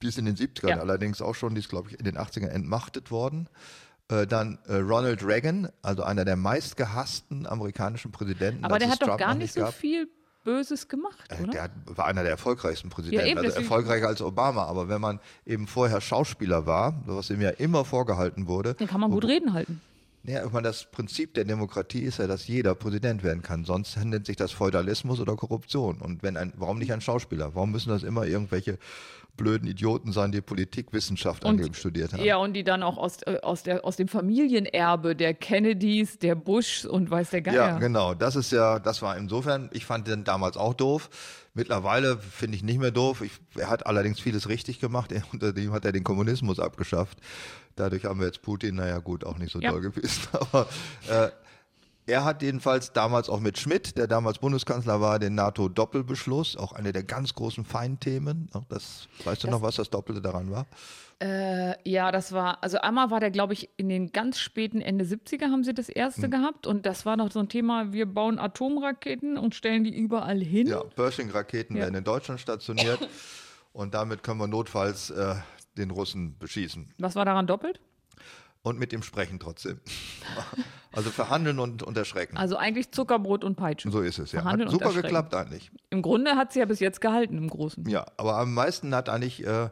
die ist in den 70ern Ja. allerdings auch schon, die ist, glaube ich, in den 80ern entmachtet worden. Äh, dann äh, Ronald Reagan, also einer der meistgehassten amerikanischen Präsidenten. Aber der hat doch Trump gar nicht so gab. viel Böses gemacht, Äh, oder? Der war einer der erfolgreichsten Präsidenten, eben, also erfolgreicher als Obama. Aber wenn man eben vorher Schauspieler war, was ihm ja immer vorgehalten wurde, Den kann man gut reden halten. Ja, ich meine, das Prinzip der Demokratie ist ja, dass jeder Präsident werden kann. Sonst nennt sich das Feudalismus oder Korruption. Und wenn ein, warum nicht ein Schauspieler? Warum müssen das immer irgendwelche blöden Idioten sein, die Politikwissenschaft Und- angeblich studiert haben? Ja, und die dann auch aus, äh, aus, der, aus dem Familienerbe der Kennedys, der Bushs und weiß der Geier. Ja, genau. Das ist ja, das war insofern, ich fand den damals auch doof. Mittlerweile finde ich nicht mehr doof. Ich, er hat allerdings vieles richtig gemacht. Er, unter dem hat er den Kommunismus abgeschafft. Dadurch haben wir jetzt Putin, naja gut, auch nicht so Ja. doll gewesen. Aber äh, er hat jedenfalls damals auch mit Schmidt, der damals Bundeskanzler war, den NATO-Doppelbeschluss, auch eine der ganz großen Feindthemen. Auch Das, weißt du noch, was das Doppelte daran war? Äh, ja, das war, also einmal war der, glaube ich, in den ganz späten Ende 70er haben sie das erste Hm. gehabt und das war noch so ein Thema, wir bauen Atomraketen und stellen die überall hin. Ja, Pershing-Raketen Ja. werden in Deutschland stationiert und damit können wir notfalls äh, den Russen beschießen. Was war daran doppelt? Und mit ihm sprechen trotzdem. Also verhandeln und, und erschrecken. Also eigentlich Zuckerbrot und Peitsche. so ist es, ja. Hat verhandeln super geklappt eigentlich. Im Grunde hat sie ja bis jetzt gehalten im Großen. Ja, aber am meisten hat eigentlich, äh,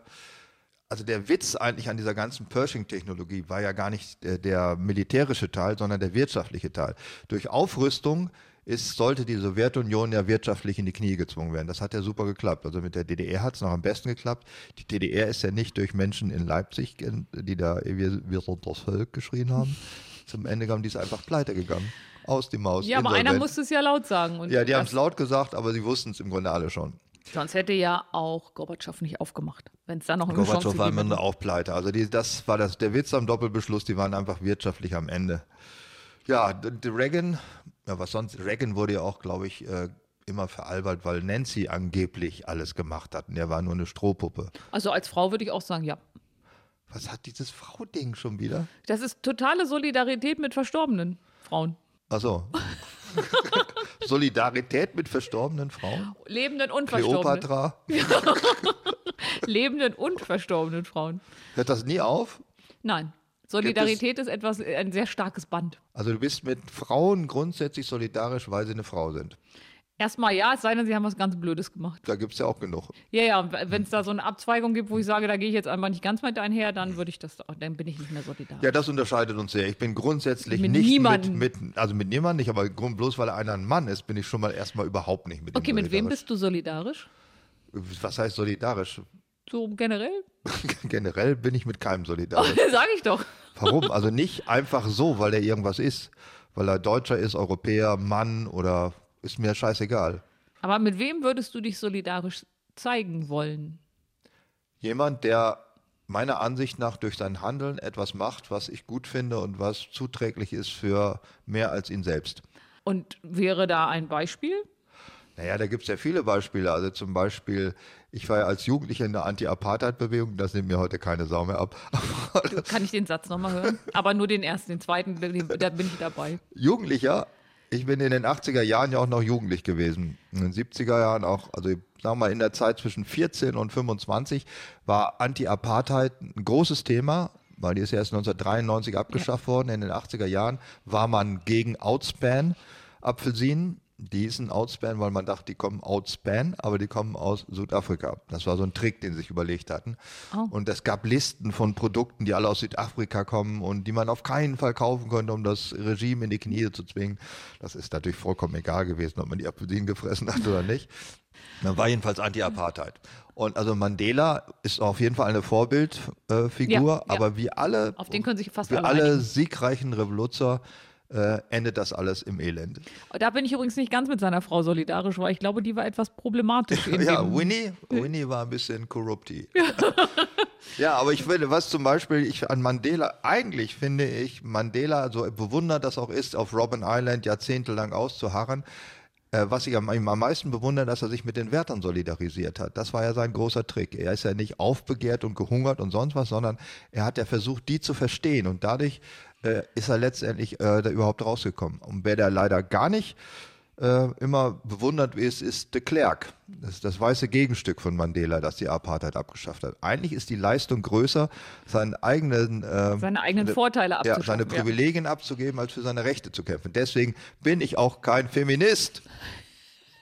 also der Witz eigentlich an dieser ganzen Pershing-Technologie war ja gar nicht äh, der militärische Teil, sondern der wirtschaftliche Teil. Durch Aufrüstung ist, sollte die Sowjetunion ja wirtschaftlich in die Knie gezwungen werden. Das hat ja super geklappt. Also mit der DDR hat es noch am besten geklappt. Die DDR ist ja nicht durch Menschen in Leipzig, die da wir, wir sind das Volk geschrien haben. Zum Ende haben die es einfach pleite gegangen. Aus die Maus. Ja, aber einer insolvent. musste es ja laut sagen. Ja, die haben es laut gesagt, aber sie wussten es im Grunde alle schon. Sonst hätte ja auch Gorbatschow nicht aufgemacht, wenn es da noch eine Chance Gorbatschow war am Ende auch pleite. Also die, das war das, der Witz am Doppelbeschluss, die waren einfach wirtschaftlich am Ende. Ja, Reagan, ja was sonst, Reagan wurde ja auch, glaube ich, äh, immer veralbert, weil Nancy angeblich alles gemacht hat. Und er war nur eine Strohpuppe. Also als Frau würde ich auch sagen, ja. Was hat dieses Frau-Ding schon wieder? Das ist totale Solidarität mit verstorbenen Frauen. Achso. Solidarität mit verstorbenen Frauen? Lebenden und verstorbenen. Kleopatra? Lebenden und verstorbenen Frauen. Hört das nie auf? Nein. Solidarität ist etwas, ein sehr starkes Band. Also du bist mit Frauen grundsätzlich solidarisch, weil sie eine Frau sind. Erstmal ja, es sei denn, sie haben was ganz Blödes gemacht. Da gibt es ja auch genug. Ja, ja, wenn es da so eine Abzweigung gibt, wo ich sage, da gehe ich jetzt einfach nicht ganz mit einher, dann würde ich das, dann bin ich nicht mehr solidarisch. Ja, das unterscheidet uns sehr. Ich bin grundsätzlich Mit nicht niemandem. mit, mit, also mit niemandem nicht, aber bloß weil einer ein Mann ist, bin ich schon mal erstmal überhaupt nicht mit ihm Okay, mit wem bist du solidarisch? Was heißt solidarisch? So generell? Generell bin ich mit keinem solidarisch. Sag ich doch. Warum? Also nicht einfach so, weil er irgendwas ist. Weil er Deutscher ist, Europäer, Mann oder ist mir scheißegal. Aber mit wem würdest du dich solidarisch zeigen wollen? Jemand, der meiner Ansicht nach durch sein Handeln etwas macht, was ich gut finde und was zuträglich ist für mehr als ihn selbst. Und wäre da ein Beispiel? Naja, da gibt es ja viele Beispiele. Also zum Beispiel, ich war ja als Jugendlicher in der Anti-Apartheid-Bewegung, das nimmt mir heute keine Sau mehr ab. Kann ich den Satz nochmal hören? Aber nur den ersten, den zweiten, da bin ich dabei. Jugendlicher, ich bin in den 80er Jahren ja auch noch jugendlich gewesen. In den 70er Jahren auch, also sagen wir mal in der Zeit zwischen 14 und 25 war Anti-Apartheid ein großes Thema, weil die ist ja erst 1993 abgeschafft worden. In den 80er Jahren war man gegen Outspan-Apfelsinen. Die hießen Outspan, weil man dachte, die kommen Outspan, aber die kommen aus Südafrika. Das war so ein Trick, den sie sich überlegt hatten. Oh. Und es gab Listen von Produkten, die alle aus Südafrika kommen und die man auf keinen Fall kaufen konnte, um das Regime in die Knie zu zwingen. Das ist natürlich vollkommen egal gewesen, ob man die Apfelsinen gefressen hat oder nicht. Man war jedenfalls Anti-Apartheid. Und also Mandela ist auf jeden Fall eine Vorbildfigur, äh, Ja, ja. aber wie alle, Auf den können sich fast wie alle alle siegreichen Revoluzer äh, endet das alles im Elend. Da bin ich übrigens nicht ganz mit seiner Frau solidarisch, weil ich glaube, die war etwas problematisch. Ja, Winnie, Winnie war ein bisschen korrupti. ja, aber ich finde, was zum Beispiel ich an Mandela, eigentlich finde ich Mandela, so bewundert das auch ist, auf Robben Island jahrzehntelang auszuharren, äh, was ich am, ihm am meisten bewundere, dass er sich mit den Wärtern solidarisiert hat. Das war ja sein großer Trick. Er ist ja nicht aufbegehrt und gehungert und sonst was, sondern er hat ja versucht, die zu verstehen und dadurch äh, ist er letztendlich äh, da überhaupt rausgekommen. Und wer da leider gar nicht äh, immer bewundert ist, ist de Klerk. Das ist das weiße Gegenstück von Mandela, das die Apartheid abgeschafft hat. Eigentlich ist die Leistung größer, seinen eigenen, äh, seine eigenen Vorteile ja, abzuschaffen. seine Privilegien abzugeben, als für seine Rechte zu kämpfen. Deswegen bin ich auch kein Feminist.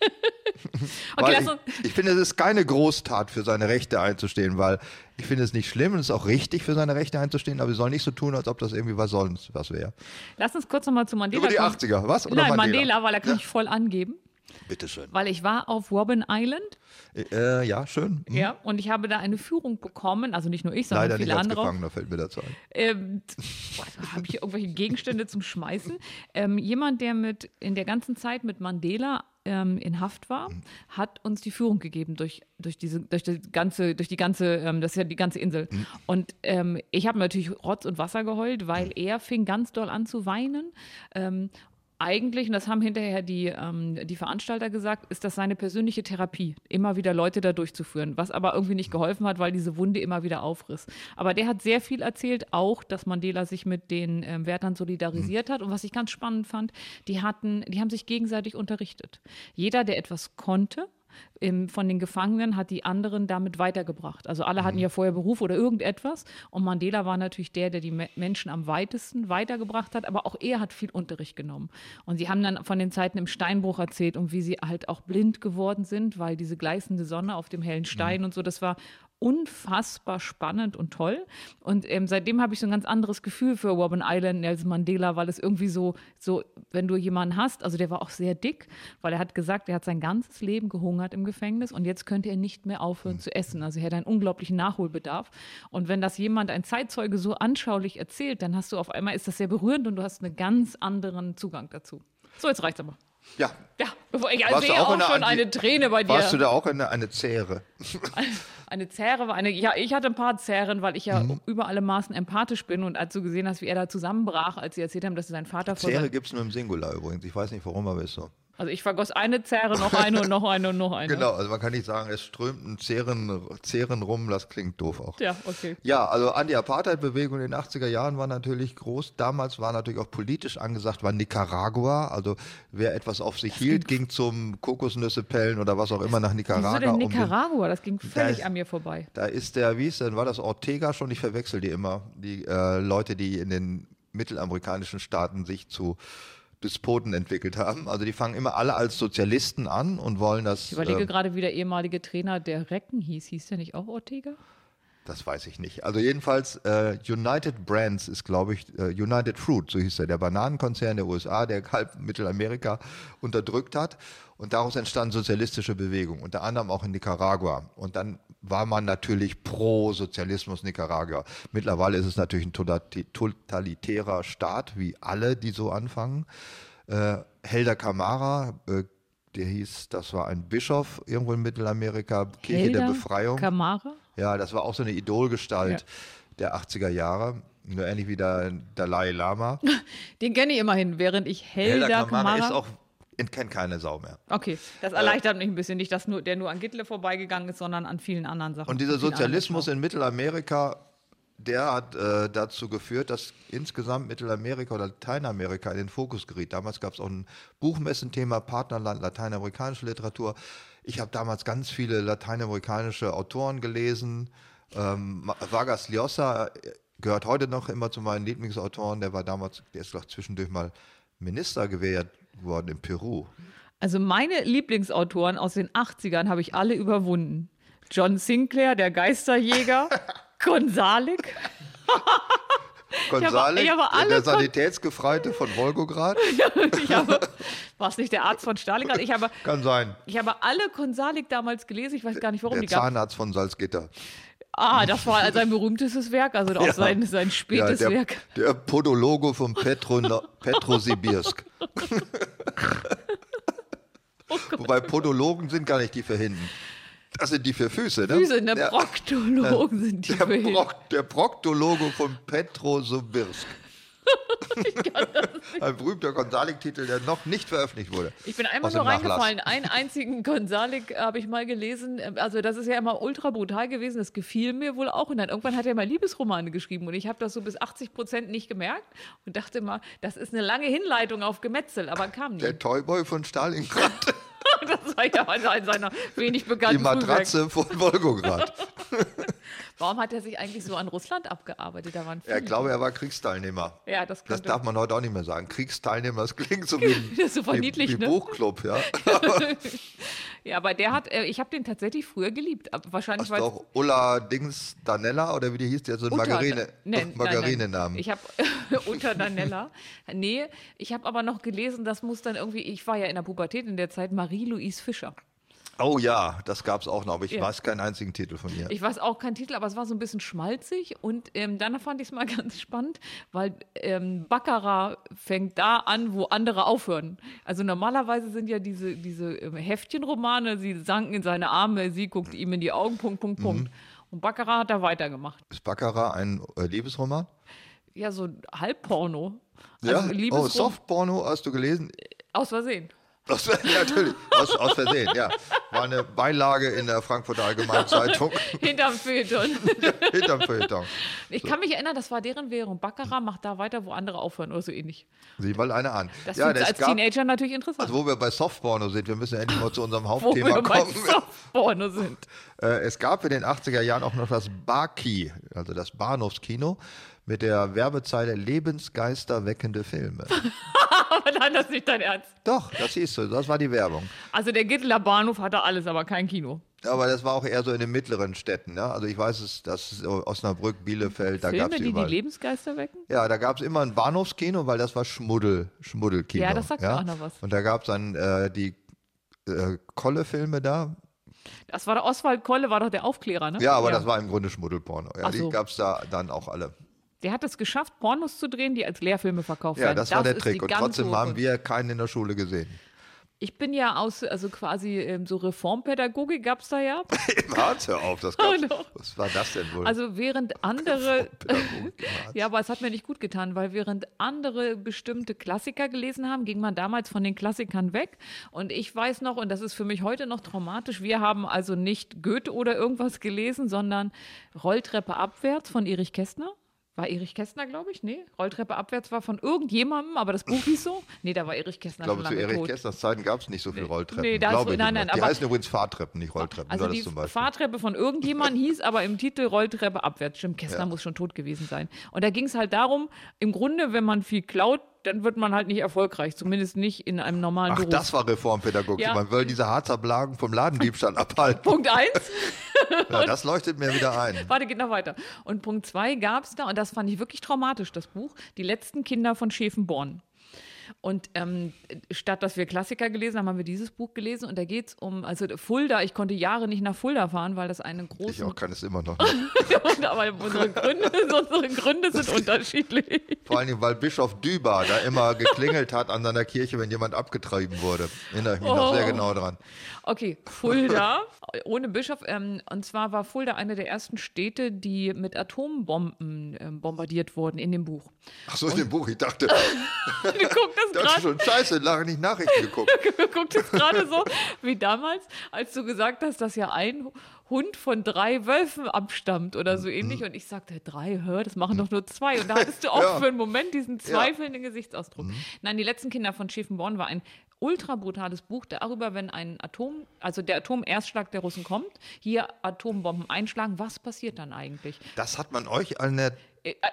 Okay, ich, uns, ich finde, es ist keine Großtat, für seine Rechte einzustehen, weil ich finde es nicht schlimm und es ist auch richtig, für seine Rechte einzustehen, aber wir sollen nicht so tun, als ob das irgendwie was sonst was wäre. lass uns kurz nochmal zu Mandela Über die kommen. 80er, was? Oder Nein, Mandela? Mandela, weil er kann ich voll angeben. Bitteschön. Weil ich war auf Robben Island Äh, ja, schön. Hm. ja, und ich habe da eine Führung bekommen, also nicht nur ich, sondern Leider nicht viele als andere. Gefangener, fällt mir dazu ein. Ähm, habe ich irgendwelche Gegenstände zum Schmeißen? Ähm, jemand, der mit in der ganzen Zeit mit Mandela ähm, in Haft war, Mhm. hat uns die Führung gegeben durch, durch diese, durch die ganze, durch die ganze, ähm, das ist ja die ganze Insel. Mhm. Und ähm, ich habe natürlich Rotz und Wasser geheult, weil Mhm. er fing ganz doll an zu weinen. Eigentlich, und das haben hinterher die, ähm, die Veranstalter gesagt, ist das seine persönliche Therapie, immer wieder Leute da durchzuführen, was aber irgendwie nicht geholfen hat, weil diese Wunde immer wieder aufriss. Aber der hat sehr viel erzählt, auch, dass Mandela sich mit den ähm, Wärtern solidarisiert hat. Und was ich ganz spannend fand, die hatten, die haben sich gegenseitig unterrichtet. Jeder, der etwas konnte, im, von den Gefangenen hat die anderen damit weitergebracht. Also alle hatten ja vorher Beruf oder irgendetwas. Und Mandela war natürlich der, der die Me Menschen am weitesten weitergebracht hat. Aber auch er hat viel Unterricht genommen. Und sie haben dann von den Zeiten im Steinbruch erzählt und wie sie halt auch blind geworden sind, weil diese gleißende Sonne auf dem hellen Stein und so, das war unfassbar spannend und toll. Und ähm, seitdem habe ich so ein ganz anderes Gefühl für Robben Island, Nelson Mandela, weil es irgendwie so, so, wenn du jemanden hast, also der war auch sehr dick, weil er hat gesagt, er hat sein ganzes Leben gehungert im Gefängnis und jetzt könnte er nicht mehr aufhören zu essen. Also er hat einen unglaublichen Nachholbedarf. Und wenn das jemand, ein Zeitzeuge, so anschaulich erzählt, dann hast du auf einmal, ist das sehr berührend und du hast einen ganz anderen Zugang dazu. So, jetzt reicht's aber. Ja. Ja, bevor ich sehe auch auch schon Anti- eine Träne bei dir. Warst du da auch eine, eine Zähre? Eine Zähre war eine, ja, ich hatte ein paar Zähren, weil ich ja Mhm. über alle Maßen empathisch bin und als du gesehen hast, wie er da zusammenbrach, als sie erzählt haben, dass sein Vater vor Zähre gibt es nur im Singular übrigens. Ich weiß nicht warum, aber ist so. Also ich vergoss eine Zähre, noch eine und noch eine und noch eine. Genau, also man kann nicht sagen, es strömt ein Zähren, Zähren rum, das klingt doof auch. Ja, okay. Ja, also Anti-Apartheid-Bewegung in den 80er Jahren war natürlich groß. Damals war natürlich auch politisch angesagt, war Nicaragua. Also wer etwas auf sich hielt, ging zum Kokosnüsse pellen oder was auch immer nach Nicaragua. Wieso denn um den- Nicaragua? Das ging völlig ist- an mir vorbei. Da ist der, wie ist denn, war das Ortega schon? Ich verwechsel die immer. Die äh, Leute, die in den mittelamerikanischen Staaten sich zu Despoten entwickelt haben. Also die fangen immer alle als Sozialisten an und wollen das. Ich überlege äh, gerade, wie der ehemalige Trainer der Recken hieß. Hieß der nicht auch Ortega? Das weiß ich nicht. Also jedenfalls äh, United Brands ist, glaube ich, äh, United Fruit, so hieß er, der Bananenkonzern der USA, der halb Mittelamerika unterdrückt hat. Und daraus entstanden sozialistische Bewegungen, unter anderem auch in Nicaragua. Und dann war man natürlich pro Sozialismus Nicaragua. Mittlerweile ist es natürlich ein totalitärer Staat, wie alle, die so anfangen. Äh, Helder Camara, äh, der hieß, das war ein Bischof irgendwo in Mittelamerika, Kirche Helder der Befreiung. Camara? Ja, das war auch so eine Idolgestalt Ja. der 80er Jahre. Nur ähnlich wie der Dalai Lama. Den kenne ich immerhin, während ich Helda, Helder Kamara. ist auch, kennt keine Sau mehr. okay, das erleichtert mich ein bisschen. Nicht, dass nur, der nur an Gittle vorbeigegangen ist, sondern an vielen anderen Sachen. Und dieser Sozialismus in Mittelamerika, der hat äh, dazu geführt, dass insgesamt Mittelamerika oder Lateinamerika in den Fokus geriet. Damals gab es auch ein Buchmessenthema, Partnerland lateinamerikanische Literatur. Ich habe damals ganz viele lateinamerikanische Autoren gelesen. Ähm, Vargas Llosa äh, gehört heute noch immer zu meinen Lieblingsautoren. Der war damals, der ist doch zwischendurch mal Minister gewählt worden in Peru. Also meine Lieblingsautoren aus den 80ern habe ich alle überwunden. John Sinclair, der Geisterjäger, Gonzalik. Alle der Sanitätsgefreite von Volgograd. War es nicht der Arzt von Stalingrad? Ich habe, Kann sein. ich habe alle Konsalik damals gelesen. Ich weiß gar nicht, warum Der die gab. Zahnarzt von Salzgitter. Ah, das war sein berühmtestes Werk, also auch Ja. sein, sein spätes der, Werk. der Podologo von Petro, Petrosibirsk. Wobei Podologen sind gar nicht die für hinten. Das sind die für Füße, ne? Füße, ne? Der, Proktologen sind die der, für. Prok, der Proktologo von Petrosibirsk. Ein berühmter Gonzalik-Titel, der noch nicht veröffentlicht wurde. Ich bin einmal nur Nachlass. reingefallen. Einen einzigen Gonzalik habe ich mal gelesen. Also das ist ja immer ultra brutal gewesen. Das gefiel mir wohl auch. Und dann irgendwann hat er mal Liebesromane geschrieben. Und ich habe das so bis 80 Prozent nicht gemerkt und dachte immer, das ist eine lange Hinleitung auf Gemetzel, aber kam nie. Der Toyboy von Stalingrad. Das war ja einer seiner wenig Die bekannten Frühwerke. Matratze von Volgograd. Warum hat er sich eigentlich so an Russland abgearbeitet? Da waren Ja, viele. ich glaube, er war Kriegsteilnehmer. ja, das, Das darf man heute auch nicht mehr sagen. Kriegsteilnehmer, das klingt so wie, so wie, wie ne? Buchclub, ja. Ja, aber der hat, äh, ich habe den tatsächlich früher geliebt. Aber Wahrscheinlich, du auch Ulla Dings Danella oder wie die hieß, der hat so einen Unter- Margarine, Nein, Margarinenamen. Ich habe unter Danella. Nee, ich habe aber noch gelesen, das muss dann irgendwie, ich war ja in der Pubertät in der Zeit, Marie-Louise Fischer. Oh ja, das gab es auch noch, aber ich Ja. weiß keinen einzigen Titel von ihr. Ich weiß auch keinen Titel, aber es war so ein bisschen schmalzig und ähm, dann fand ich es mal ganz spannend, weil ähm, Baccarat fängt da an, wo andere aufhören. Also normalerweise sind ja diese, diese ähm, Heftchenromane, sie sanken in seine Arme, sie guckt ihm in die Augen, Punkt, Punkt, Mhm. Punkt. Und Baccarat hat da weitergemacht. Ist Baccarat ein äh, Liebesroman? Ja, so Halbporno. Ja. Also oh, Liebesrom Softporno hast du gelesen? aus Versehen. Aus, ja, natürlich, aus, aus Versehen, ja. War eine Beilage in der Frankfurter Allgemeinen Zeitung Hinterm Feuilleton. hinterm Feuilleton. Ich kann mich erinnern, das war deren Währung. Baccarat macht da weiter, wo andere aufhören oder so ähnlich. Sieh mal eine an. Das ja, es als gab, Teenager natürlich interessant. also wo wir bei Softporno sind, wir müssen endlich mal zu unserem wo Hauptthema wir bei kommen. Softporno sind. Äh, es gab in den 80er Jahren auch noch das Barki, also das Bahnhofskino, mit der Werbezeile Lebensgeisterweckende Filme. Aber nein, das ist nicht dein Ernst. Doch, das hieß so, das war die Werbung. Also der Gittler Bahnhof hatte alles, aber kein Kino. Aber das war auch eher so in den mittleren Städten. Ne? Also ich weiß es, dass so Osnabrück, Bielefeld, da gab Filme, es die die überall. Lebensgeister wecken? Ja, da gab es immer ein Bahnhofskino, weil das war Schmuddel, Schmuddelkino. Ja, das sagt mir auch noch was. Und da gab es dann äh, die äh, Kolle-Filme da. Das war der Oswald Kolle, war doch der Aufklärer, ne? Ja, aber das war im Grunde Schmuddelporno. Ja, Ach die so. gab es da dann auch alle. Der hat es geschafft, Pornos zu drehen, die als Lehrfilme verkauft Ja, werden. das, war der Trick. Und trotzdem hohe haben wir keinen in der Schule gesehen. Ich bin ja aus, also quasi ähm, so Reformpädagogik gab es da ja. Im Harz, hör auf, das gab's. Oh. Was war das denn wohl? Also während andere, ja, aber es hat mir nicht gut getan, weil während andere bestimmte Klassiker gelesen haben, ging man damals von den Klassikern weg. Und ich weiß noch, und das ist für mich heute noch traumatisch, wir haben also nicht Goethe oder irgendwas gelesen, sondern Rolltreppe abwärts von Erich Kästner. War Erich Kästner, glaube ich? Nee, Rolltreppe abwärts war von irgendjemandem, aber das Buch hieß so. Nee, da war Erich Kästner Ich glaube, zu Erich tot. Kästners Zeiten gab es nicht so viele Rolltreppen. nee, da ist- glaube ich nein, nein, Die aber- heißen übrigens Fahrtreppen, nicht Rolltreppen. Also das die. Fahrtreppe von irgendjemandem hieß aber im Titel Rolltreppe abwärts. Stimmt, Kästner Ja. muss schon tot gewesen sein. Und da ging es halt darum, im Grunde, wenn man viel klaut, dann wird man halt nicht erfolgreich, zumindest nicht in einem normalen Ach, Beruf. das war Reformpädagogik. Ja. Man will diese Harzer Blagen vom Ladendiebstahl abhalten. Punkt eins. Ja, das leuchtet mir wieder ein. Warte, geht noch weiter. Und Punkt zwei gab es da, und das fand ich wirklich traumatisch, das Buch, Die letzten Kinder von Schäfenborn. Und ähm, statt dass wir Klassiker gelesen haben, haben wir dieses Buch gelesen und da geht es um, also Fulda, ich konnte Jahre nicht nach Fulda fahren, weil das eine Ich große, auch kann es immer noch nicht. aber unsere Gründe, unsere Gründe sind unterschiedlich. Vor allen Dingen, weil Bischof Düber da immer geklingelt hat an seiner Kirche, wenn jemand abgetrieben wurde. Erinnere ich mich noch sehr Oh. genau dran. Okay, Fulda, ohne Bischof. Ähm, und zwar war Fulda eine der ersten Städte, die mit Atombomben ähm, bombardiert wurden in dem Buch. Ach so, in dem Buch. Ich dachte, Du guckst das das ist schon scheiße, lange nicht Nachrichten geguckt. guckt es gerade so wie damals, als du gesagt hast, dass ja ein Hund von drei Wölfen abstammt oder so ähnlich. Und ich sagte, drei, hör, das machen doch nur zwei. Und da hattest du auch Ja. für einen Moment diesen zweifelnden Gesichtsausdruck. Nein, die letzten Kinder von Schiffenborn war ein ultra brutales Buch darüber, wenn ein Atom, also der Atomerstschlag der Russen kommt, hier Atombomben einschlagen, was passiert dann eigentlich? Das hat man euch an der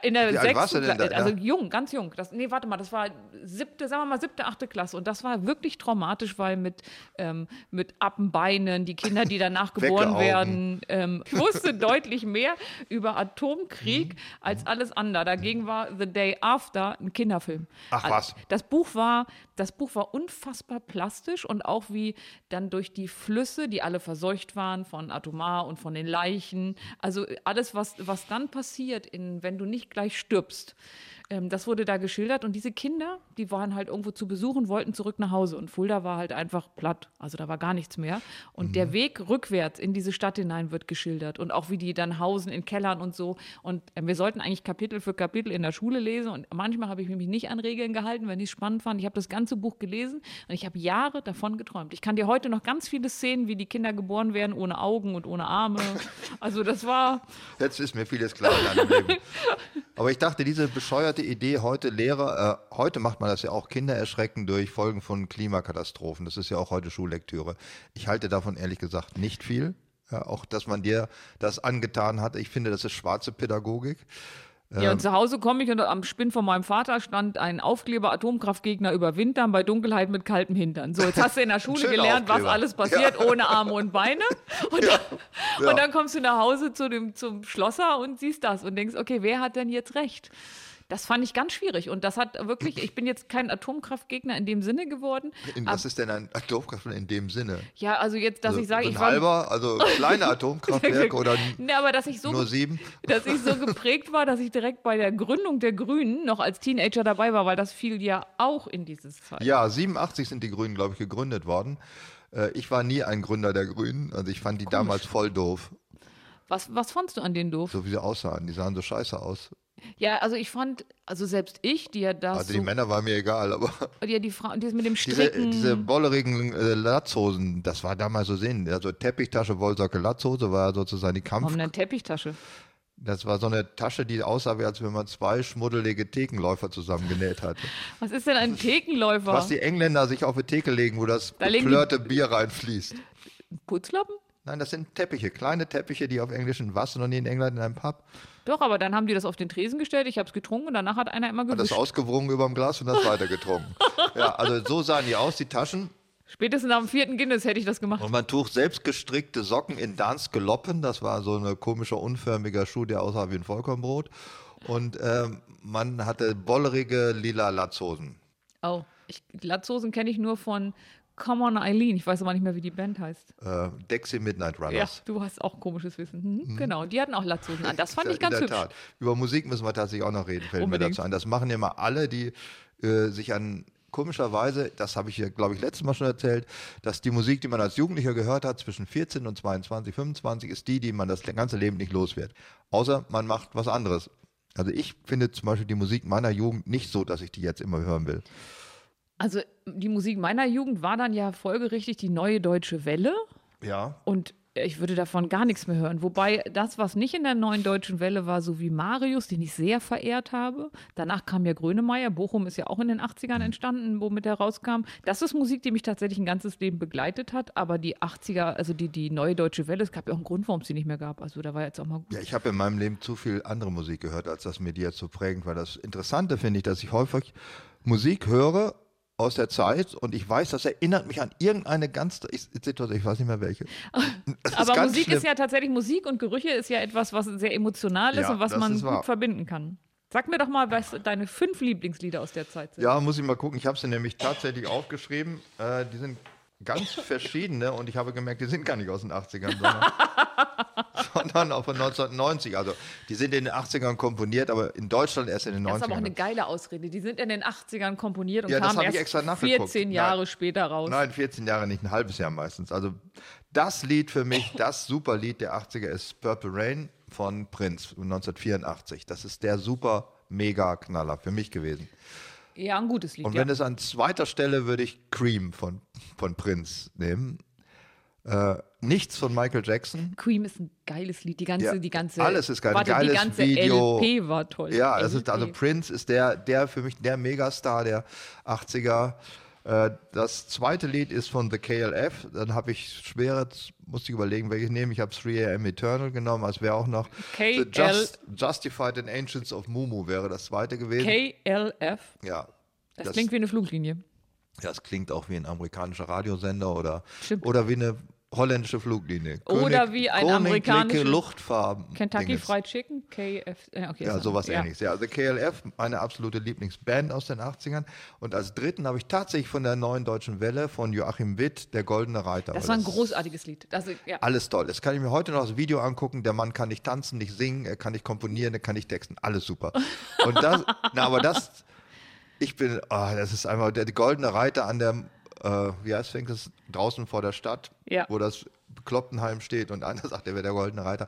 In der warst sechsten Klasse, da? also Ja. jung, ganz jung. Das, nee, warte mal, das war siebte, sagen wir mal siebte, achte Klasse. Und das war wirklich traumatisch, weil mit, ähm, mit Appenbeinen, die Kinder, die danach geboren werden, ähm, ich wusste deutlich mehr über Atomkrieg Mhm. als alles andere. Dagegen war The Day After ein Kinderfilm. Ach Also, was. Das Buch war, das Buch war unfassbar plastisch und auch wie dann durch die Flüsse, die alle verseucht waren von Atomar und von den Leichen, also alles, was, was dann passiert, in, wenn du nicht gleich stirbst, das wurde da geschildert und diese Kinder, die waren halt irgendwo zu besuchen, wollten zurück nach Hause und Fulda war halt einfach platt, also da war gar nichts mehr und der Weg rückwärts in diese Stadt hinein wird geschildert und auch wie die dann hausen in Kellern und so und äh, wir sollten eigentlich Kapitel für Kapitel in der Schule lesen und manchmal habe ich mich nicht an Regeln gehalten, wenn ich es spannend fand. Ich habe das ganze Buch gelesen und ich habe Jahre davon geträumt. Ich kann dir heute noch ganz viele Szenen, wie die Kinder geboren werden, ohne Augen und ohne Arme. Also das war, Jetzt ist mir vieles klar in deinem Leben. Aber ich dachte, diese bescheuerte Idee, heute Lehrer, äh, heute macht man das ja auch, Kinder erschrecken durch Folgen von Klimakatastrophen. Das ist ja auch heute Schullektüre. Ich halte davon ehrlich gesagt nicht viel. Ja, auch, dass man dir das angetan hat. Ich finde, das ist schwarze Pädagogik. ja, und zu Hause komme ich und am Spinn von meinem Vater stand ein Aufkleber Atomkraftgegner überwintern bei Dunkelheit mit kaltem Hintern. So, jetzt hast du in der Schule gelernt, was Aufkleber. alles passiert ohne Arme und Beine. Und, dann, ja. und dann kommst du nach Hause zu dem, zum Schlosser und siehst das und denkst, okay, wer hat denn jetzt recht? Das fand ich ganz schwierig und das hat wirklich, ich bin jetzt kein Atomkraftgegner in dem Sinne geworden. Was ist denn ein Atomkraft in dem Sinne? Ja, also jetzt, dass Also, ich sage, ich war halber, also kleine Atomkraftwerke oder Ne, aber dass ich so nur sieben? dass ich so geprägt war, dass ich direkt bei der Gründung der Grünen noch als Teenager dabei war, weil das fiel ja auch in dieses Zeit. Ja, 87 sind die Grünen, glaube ich, gegründet worden. Äh, Ich war nie ein Gründer der Grünen. Also ich fand die damals voll doof, Was, was fandst du an denen doof? so wie sie aussahen. Die sahen so scheiße aus. Ja, also ich fand, also selbst ich, die ja das Also so, die Männer waren mir egal, aber die, ja die Frau, die mit dem diese, Stricken, diese bollerigen äh, Latzhosen, das war damals so Sinn. Also Teppichtasche, Wollsocke, Latzhose war sozusagen die Kampf. warum eine Teppichtasche? Das war so eine Tasche, die aussah, wie als wenn man zwei schmuddelige Thekenläufer zusammengenäht hat. Was ist denn ein Thekenläufer? Was die Engländer sich auf die Theke legen, wo das geplörte Bier reinfließt. Putzlappen? Nein, das sind Teppiche, kleine Teppiche, die auf englischen Wassen und nie in England in einem Pub. Doch, aber dann haben die das auf den Tresen gestellt, ich habe es getrunken und danach hat einer immer Hat das gewischt. ausgewrungen über dem Glas und das weitergetrunken. ja, also so sahen die aus, die Taschen. Spätestens dem vierten Guinness hätte ich das gemacht. Und man trug selbst gestrickte Socken in Dansgeloppen. Das war so ein komischer, unförmiger Schuh, der aussah wie ein Vollkornbrot. Und ähm, man hatte bollerige lila Latzhosen. Oh, ich, Latzhosen kenne ich nur von Come on Eileen. Ich weiß aber nicht mehr, wie die Band heißt. Äh, Dexy Midnight Ja, Runners. du hast auch komisches Wissen. Hm? Genau, die hatten auch Latzhosen an. Das fand Ja, ich ganz in der hübsch. Tat. Über Musik müssen wir tatsächlich auch noch reden, fällt mir Unbedingt. dazu ein. Das machen immer alle, die äh, sich an komischerweise, das habe ich hier, glaube ich, letztes Mal schon erzählt, dass die Musik, die man als Jugendlicher gehört hat, zwischen 14 und 22, 25, ist die, die man das ganze Leben nicht los wird. Außer man macht was anderes. Also ich finde zum Beispiel die Musik meiner Jugend nicht so, dass ich die jetzt immer hören will. Also die Musik meiner Jugend war dann ja folgerichtig die neue deutsche Welle. Ja. Und ich würde davon gar nichts mehr hören. Wobei das, was nicht in der neuen deutschen Welle war, so wie Marius, den ich sehr verehrt habe. Danach kam ja Grönemeyer. Bochum ist ja auch in den 80ern entstanden, womit er rauskam. Das ist Musik, die mich tatsächlich ein ganzes Leben begleitet hat. Aber die 80er, also die, die neue deutsche Welle, es gab ja auch einen Grund, warum es die nicht mehr gab. Also da war jetzt auch mal Ja, ich habe in meinem Leben zu viel andere Musik gehört, als dass mir die jetzt so prägend war. Das Interessante finde ich, dass ich häufig Musik höre aus der Zeit und ich weiß, das erinnert mich an irgendeine ganz ich, Situation, ich weiß nicht mehr welche. Aber Musik schlimm. ist ja tatsächlich Musik und Gerüche ist ja etwas, was sehr emotional ist Ja, und was man ist gut wahr. verbinden kann. Sag mir doch mal, was deine fünf Lieblingslieder aus der Zeit sind. Ja, muss ich mal gucken. Ich habe sie nämlich tatsächlich aufgeschrieben. Äh, die sind ganz verschiedene und ich habe gemerkt, die sind gar nicht aus den 80ern, sondern, sondern auch von 1990. Also die sind in den 80ern komponiert, aber in Deutschland erst in den Das ist aber auch eine 90ern. geile Ausrede. Die sind in den 80ern komponiert und Ja, kamen erst extra nachgeguckt. 14 Nein. Jahre später raus. Nein, 14 Jahre nicht, ein halbes Jahr meistens. Also das Lied für mich, das super Lied der 80er ist Purple Rain von Prince 1984. Das ist der super mega Knaller für mich gewesen. Ja, ein gutes Lied. Und ja. wenn es an zweiter Stelle würde ich Cream von, von Prince nehmen. Äh, nichts von Michael Jackson. Cream ist ein geiles Lied. Die ganze, Ja, die ganze, alles ist geil. Warte, Geiles die ganze Video. LP war toll. Ja, das ist, also. Prince ist der, der für mich der Megastar der 80er. Äh, Das zweite Lied ist von The KLF. Dann habe ich schwere, musste ich überlegen, welches nehmen. Ich habe 3 AM Eternal genommen, als wäre auch noch The Just, Justified and Ancients of Mumu wäre das zweite gewesen. KLF. ja. Das, klingt wie eine Fluglinie. Das klingt auch wie ein amerikanischer Radiosender oder, Stimmt. oder wie eine holländische Fluglinie. Oder wie ein Königliche amerikanische- Luftfarben. Kentucky Dinges. Fried Chicken, KF. äh, Okay, Ja, sowas ähnliches. Ja, The KLF, meine absolute Lieblingsband aus den 80ern. Und als dritten habe ich tatsächlich von der neuen deutschen Welle von Joachim Witt, Der Goldene Reiter. Das war ein großartiges Lied. Das, ja. alles toll. Das kann ich mir heute noch das Video angucken. Der Mann kann nicht tanzen, nicht singen, er kann nicht komponieren, er kann nicht texten. Alles super. Und das, na, aber das, ich bin, ah, das ist der, der goldene Reiter an der, äh, wie heißt es, draußen vor der Stadt, Ja. wo das Kloppenheim steht und einer sagt, er wäre der goldene Reiter.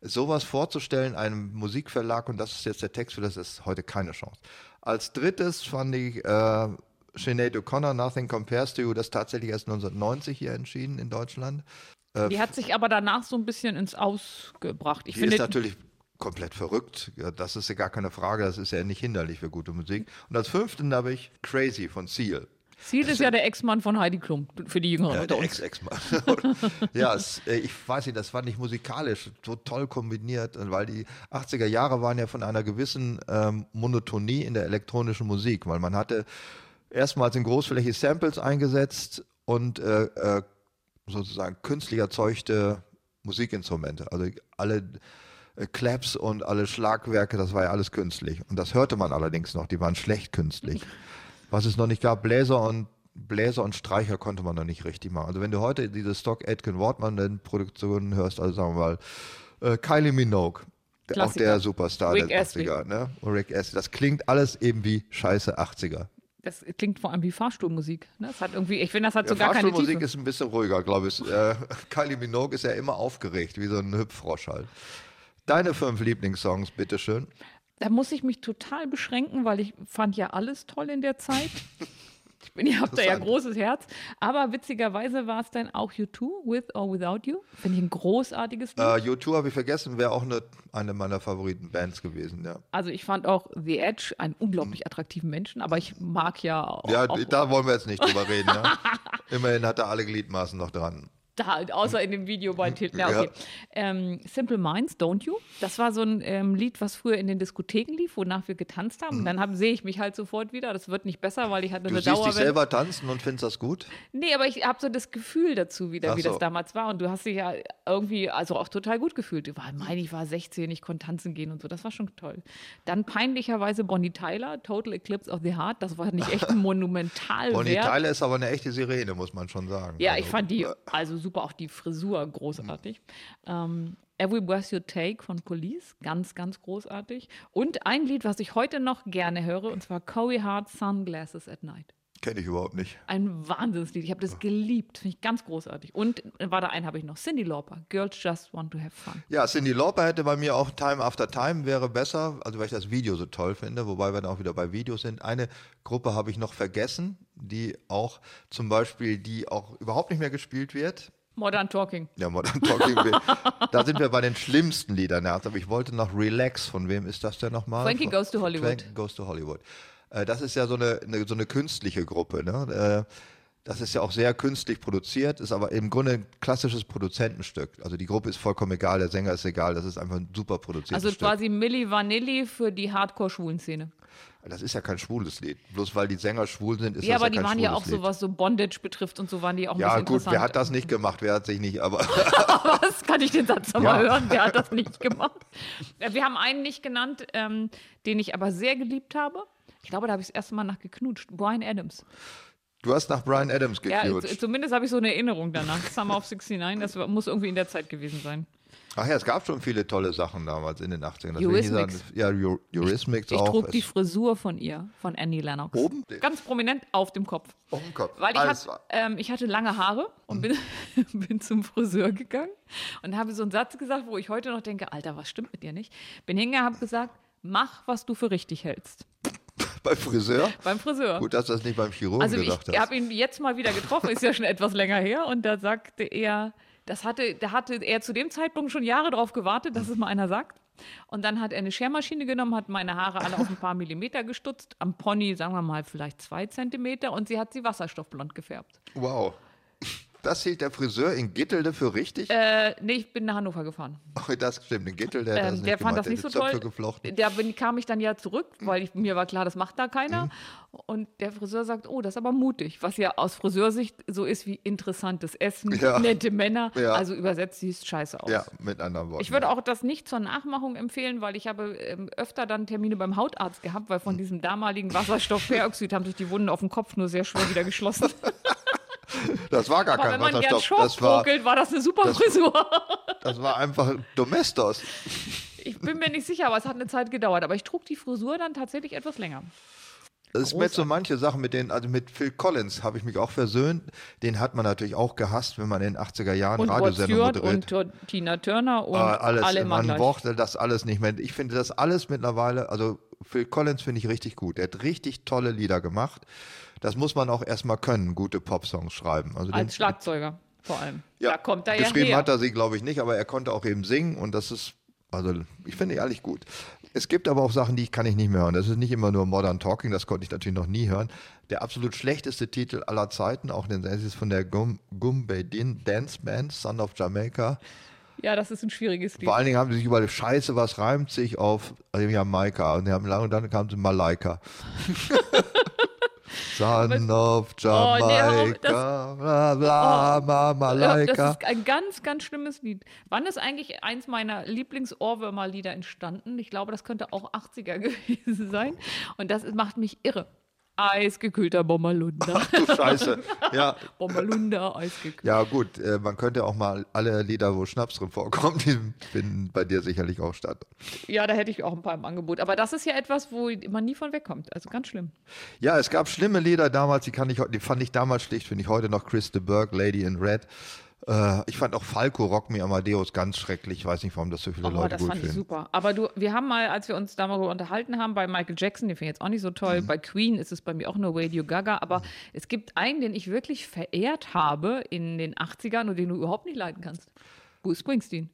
Sowas vorzustellen, einem Musikverlag, und das ist jetzt der Text für das, ist heute keine Chance. Als drittes fand ich äh, Sinead O'Connor, Nothing Compares to You, das tatsächlich erst 1990 hier entschieden in Deutschland. Die hat sich aber danach so ein bisschen ins Ausgebracht. Ich Die finde, ist natürlich komplett verrückt. Ja, das ist ja gar keine Frage. Das ist ja nicht hinderlich für gute Musik. Und als fünften habe ich Crazy von Seal. Ziel ist ja der Ex-Mann von Heidi Klum, für die Jüngeren Ja, der. Ex-Ex-Mann. ja, es, äh, ich weiß nicht, das fand ich musikalisch so toll kombiniert, weil die 80er Jahre waren ja von einer gewissen ähm, Monotonie in der elektronischen Musik, weil man hatte erstmals in großflächig Samples eingesetzt und äh, äh, sozusagen künstlich erzeugte Musikinstrumente. Also alle äh, Claps und alle Schlagwerke, das war ja alles künstlich. Und das hörte man allerdings noch, die waren schlecht künstlich. Was es noch nicht gab, Bläser und Bläser und Streicher konnte man noch nicht richtig machen. Also wenn du heute diese Stock Aitken Wortmann Produktionen hörst, also sagen wir mal äh, Kylie Minogue, der, auch Klassiker. der Superstar Rick der Astley. 80er, ne? Und Rick Astley. Das klingt alles eben wie scheiße 80er. Das klingt vor allem wie Fahrstuhlmusik. Ne? Das hat irgendwie, ich finde, das hat Ja, so gar keine Fahrstuhlmusik Tiefe. ist ein bisschen ruhiger, glaube ich. Äh, Kylie Minogue ist ja immer aufgeregt, wie so ein Hüpffrosch halt. Deine fünf Lieblingssongs, bitteschön. Da muss ich mich total beschränken, weil ich fand ja alles toll in der Zeit. Ich bin, ihr habt da ja großes Herz. Aber witzigerweise war es dann auch U2, With or Without You. Finde ich ein großartiges Lied. Äh, U2 habe ich vergessen, wäre auch eine, eine meiner Favoriten-Bands gewesen, ja. Also ich fand auch The Edge einen unglaublich attraktiven Menschen, aber ich mag ja auch, Ja, auch da wollen wir jetzt nicht drüber reden. Ne? Immerhin hat er alle Gliedmaßen noch dran. Da, außer in dem Video bei Tilton. Ja, Ja. okay. Ähm, Simple Minds, Don't You. Das war so ein ähm, Lied, was früher in den Diskotheken lief, wonach wir getanzt haben. Und dann hab- sehe ich mich halt sofort wieder. Das wird nicht besser, weil ich hatte Mhm. Du eine siehst dich selber tanzen und findest das gut? Nee, aber ich habe so das Gefühl dazu wieder, Ach wie das so. damals war. Und du hast dich ja irgendwie also auch total gut gefühlt. Ich war, mein, ich war 16, ich konnte tanzen gehen und so. Das war schon toll. Dann peinlicherweise Bonnie Tyler, Total Eclipse of the Heart. Das war nicht echt ein monumental Bonnie. Tyler ist aber eine echte Sirene, muss man schon sagen. Ja, Also, ich fand die also super, auch die Frisur großartig. Ähm, Every Breath You Take von Police, ganz, ganz großartig. Und ein Lied, was ich heute noch gerne höre, und zwar Corey Hart Sunglasses at Night. Kenne ich überhaupt nicht. Ein Wahnsinnslied. Ich habe das geliebt. Finde ich ganz großartig. Und war da ein, habe ich noch. Cindy Lauper. Girls Just Want to Have Fun. Ja, Cindy Lauper hätte bei mir auch Time After Time wäre besser, also weil ich das Video so toll finde, wobei wir dann auch wieder bei Videos sind. Eine Gruppe habe ich noch vergessen, die auch zum Beispiel, die auch überhaupt nicht mehr gespielt wird. Modern Talking. Ja, Modern Talking. da sind wir bei den schlimmsten Liedern. Aber ich wollte noch Relax. Von wem ist das denn nochmal? Frankie Goes to Hollywood. Frankie Goes to Hollywood. Äh, das ist ja so eine, eine, so eine künstliche Gruppe. Ne? Äh, Das ist ja auch sehr künstlich produziert, ist aber im Grunde ein klassisches Produzentenstück. Also die Gruppe ist vollkommen egal, der Sänger ist egal, das ist einfach ein super produziertes Also Stück. quasi Milli Vanilli für die Hardcore-Schwulen-Szene. Das ist ja kein schwules Lied. Bloß weil die Sänger schwul sind, ist Ja, das aber ja die kein waren ja auch schwules so, was so Bondage betrifft und so waren die auch ein Ja, bisschen gut, wer hat das nicht gemacht? Wer hat sich nicht, aber Was kann ich den Satz nochmal Ja. hören? Wer hat das nicht gemacht? Äh, Wir haben einen nicht genannt, ähm, den ich aber sehr geliebt habe. Ich glaube, da habe ich das erste Mal nach geknutscht. Brian Adams. du hast nach Brian Adams Ja, geknutscht. z- zumindest habe ich so eine Erinnerung danach. Summer of 69, das muss irgendwie in der Zeit gewesen sein. Ach ja, es gab schon viele tolle Sachen damals in den 80ern. Das will ich nicht Eurythmics. sagen. Ja, Eu- Eurythmics Ich auch. trug die Frisur von ihr, von Annie Lennox. Oben? Ganz prominent auf dem Kopf. auf dem Kopf. Weil ich, Alles hat, ähm, ich hatte lange Haare und bin, bin zum Friseur gegangen und habe so einen Satz gesagt, wo ich heute noch denke, Alter, was stimmt mit dir nicht? Bin hingegangen, habe gesagt, mach, was du für richtig hältst. Beim Friseur? Beim Friseur. Gut, dass du das nicht beim Chirurgen also ich gesagt hast. habe ihn jetzt mal wieder getroffen, ist ja schon etwas länger her und da sagte er, das hatte, da hatte er zu dem Zeitpunkt schon Jahre drauf gewartet, dass es mal einer sagt. Und dann hat er eine Schermaschine genommen, hat meine Haare alle auf ein paar Millimeter gestutzt, am Pony sagen wir mal vielleicht zwei Zentimeter und sie hat sie wasserstoffblond gefärbt. Wow. Das hielt der Friseur in Gittelde für richtig? Äh, nee, ich bin nach Hannover gefahren. Oh, das stimmt, in Gittelde das Ähm, nicht der fand gemacht. das nicht so Zöpfe toll. geflochten. Da bin, kam ich dann ja zurück, weil ich, mir war klar, das macht da keiner. Und der Friseur sagt, oh, das ist aber mutig. Was ja aus Friseursicht so ist wie interessantes Essen, Ja. nette Männer. Ja. Also übersetzt siehst scheiße aus. Ja, mit anderen Worten. Ich würde auch das nicht zur Nachmachung empfehlen, weil ich habe ähm, öfter dann Termine beim Hautarzt gehabt, weil von diesem damaligen Wasserstoffperoxid haben sich die Wunden auf dem Kopf nur sehr schwer wieder geschlossen. Das war gar Aber kein wenn man Wasserstoff. Das war, ruckelt, war das eine super Frisur. das war einfach Domestos. Ich bin mir nicht sicher, aber es hat eine Zeit gedauert. Aber ich trug die Frisur dann tatsächlich etwas länger. Das ist mit so manche Sachen, mit denen, also mit Phil Collins habe ich mich auch versöhnt. Den hat man natürlich auch gehasst, wenn man in den 80er Jahren Und Radiosendungen moderiert. und Tina Turner und Äh, alles, alle immer man mochte das alles nicht mehr. Ich finde das alles mittlerweile, also Phil Collins finde ich richtig gut. Der hat richtig tolle Lieder gemacht. Das muss man auch erstmal können, gute Popsongs schreiben. Also den- Als Schlagzeuger vor allem. ja, da kommt er ja geschrieben her. hat er sie, glaube ich, nicht, aber er konnte auch eben singen und das ist, also ich finde ehrlich gut. Es gibt aber auch Sachen, die kann ich nicht mehr hören. Das ist nicht immer nur Modern Talking, das konnte ich natürlich noch nie hören. Der absolut schlechteste Titel aller Zeiten, auch den ist von der Gum, Gumbay Dance Band, Son of Jamaica. Ja, das ist ein schwieriges Lied. Vor allen Dingen haben sie sich überall Scheiße, was reimt sich auf also Jamaika und, die haben lange, und dann kam sie Malaika. Son of Oh, nee, Jamaica, bla ma, Ja, Malaika. das ist ein ganz, ganz schlimmes Lied. Wann ist eigentlich eins meiner Lieblings-Ohrwürmer-Lieder entstanden? Ich glaube, das könnte auch 80er gewesen sein. Und das macht mich irre. Eisgekühlter Bommerlunder. Du Scheiße. Ja, Bommerlunder, eisgekühlt. ja gut, äh, man könnte auch mal alle Lieder, wo Schnaps drin vorkommt, die finden bei dir sicherlich auch statt. Ja, da hätte ich auch ein paar im Angebot. Aber das ist ja etwas, wo man nie von wegkommt. Also ganz schlimm. Ja, es gab schlimme Lieder damals, die, kann ich, die fand ich damals schlicht, finde ich heute noch Chris de Burgh, Lady in Red. Äh, ich fand auch Falco Rock Me Amadeus ganz schrecklich. Ich weiß nicht, warum das so viele Oh, Leute das gut fand ich finden. super. Aber du, wir haben mal, als wir uns darüber unterhalten haben, bei Michael Jackson, den finde ich jetzt auch nicht so toll. Mhm. Bei Queen ist es bei mir auch nur Radio Gaga. Aber es gibt einen, den ich wirklich verehrt habe in den 80ern und den du überhaupt nicht leiden kannst. Bruce Springsteen.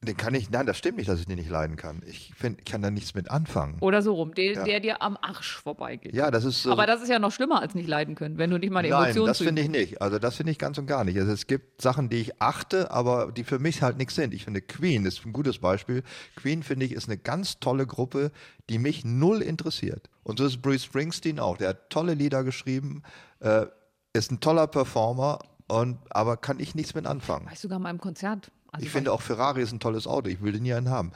Den kann ich, nein, das stimmt nicht, dass ich den nicht leiden kann. Ich finde, ich kann da nichts mit anfangen. Oder so rum, der, Ja. der dir am Arsch vorbeigeht. Ja, das ist so. Aber das ist ja noch schlimmer als nicht leiden können, wenn du nicht mal eine Nein, Emotion das zu finde ich nicht. Also das finde ich ganz und gar nicht. Also es gibt Sachen, die ich achte, aber die für mich halt nichts sind. Ich finde Queen ist ein gutes Beispiel. Queen finde ich ist eine ganz tolle Gruppe, die mich null interessiert. Und so ist Bruce Springsteen auch. Der hat tolle Lieder geschrieben, äh, ist ein toller Performer und aber kann ich nichts mit anfangen. War ich sogar mal im Konzert. Also Ich finde auch Ferrari ist ein tolles Auto. Ich will den nie einen haben.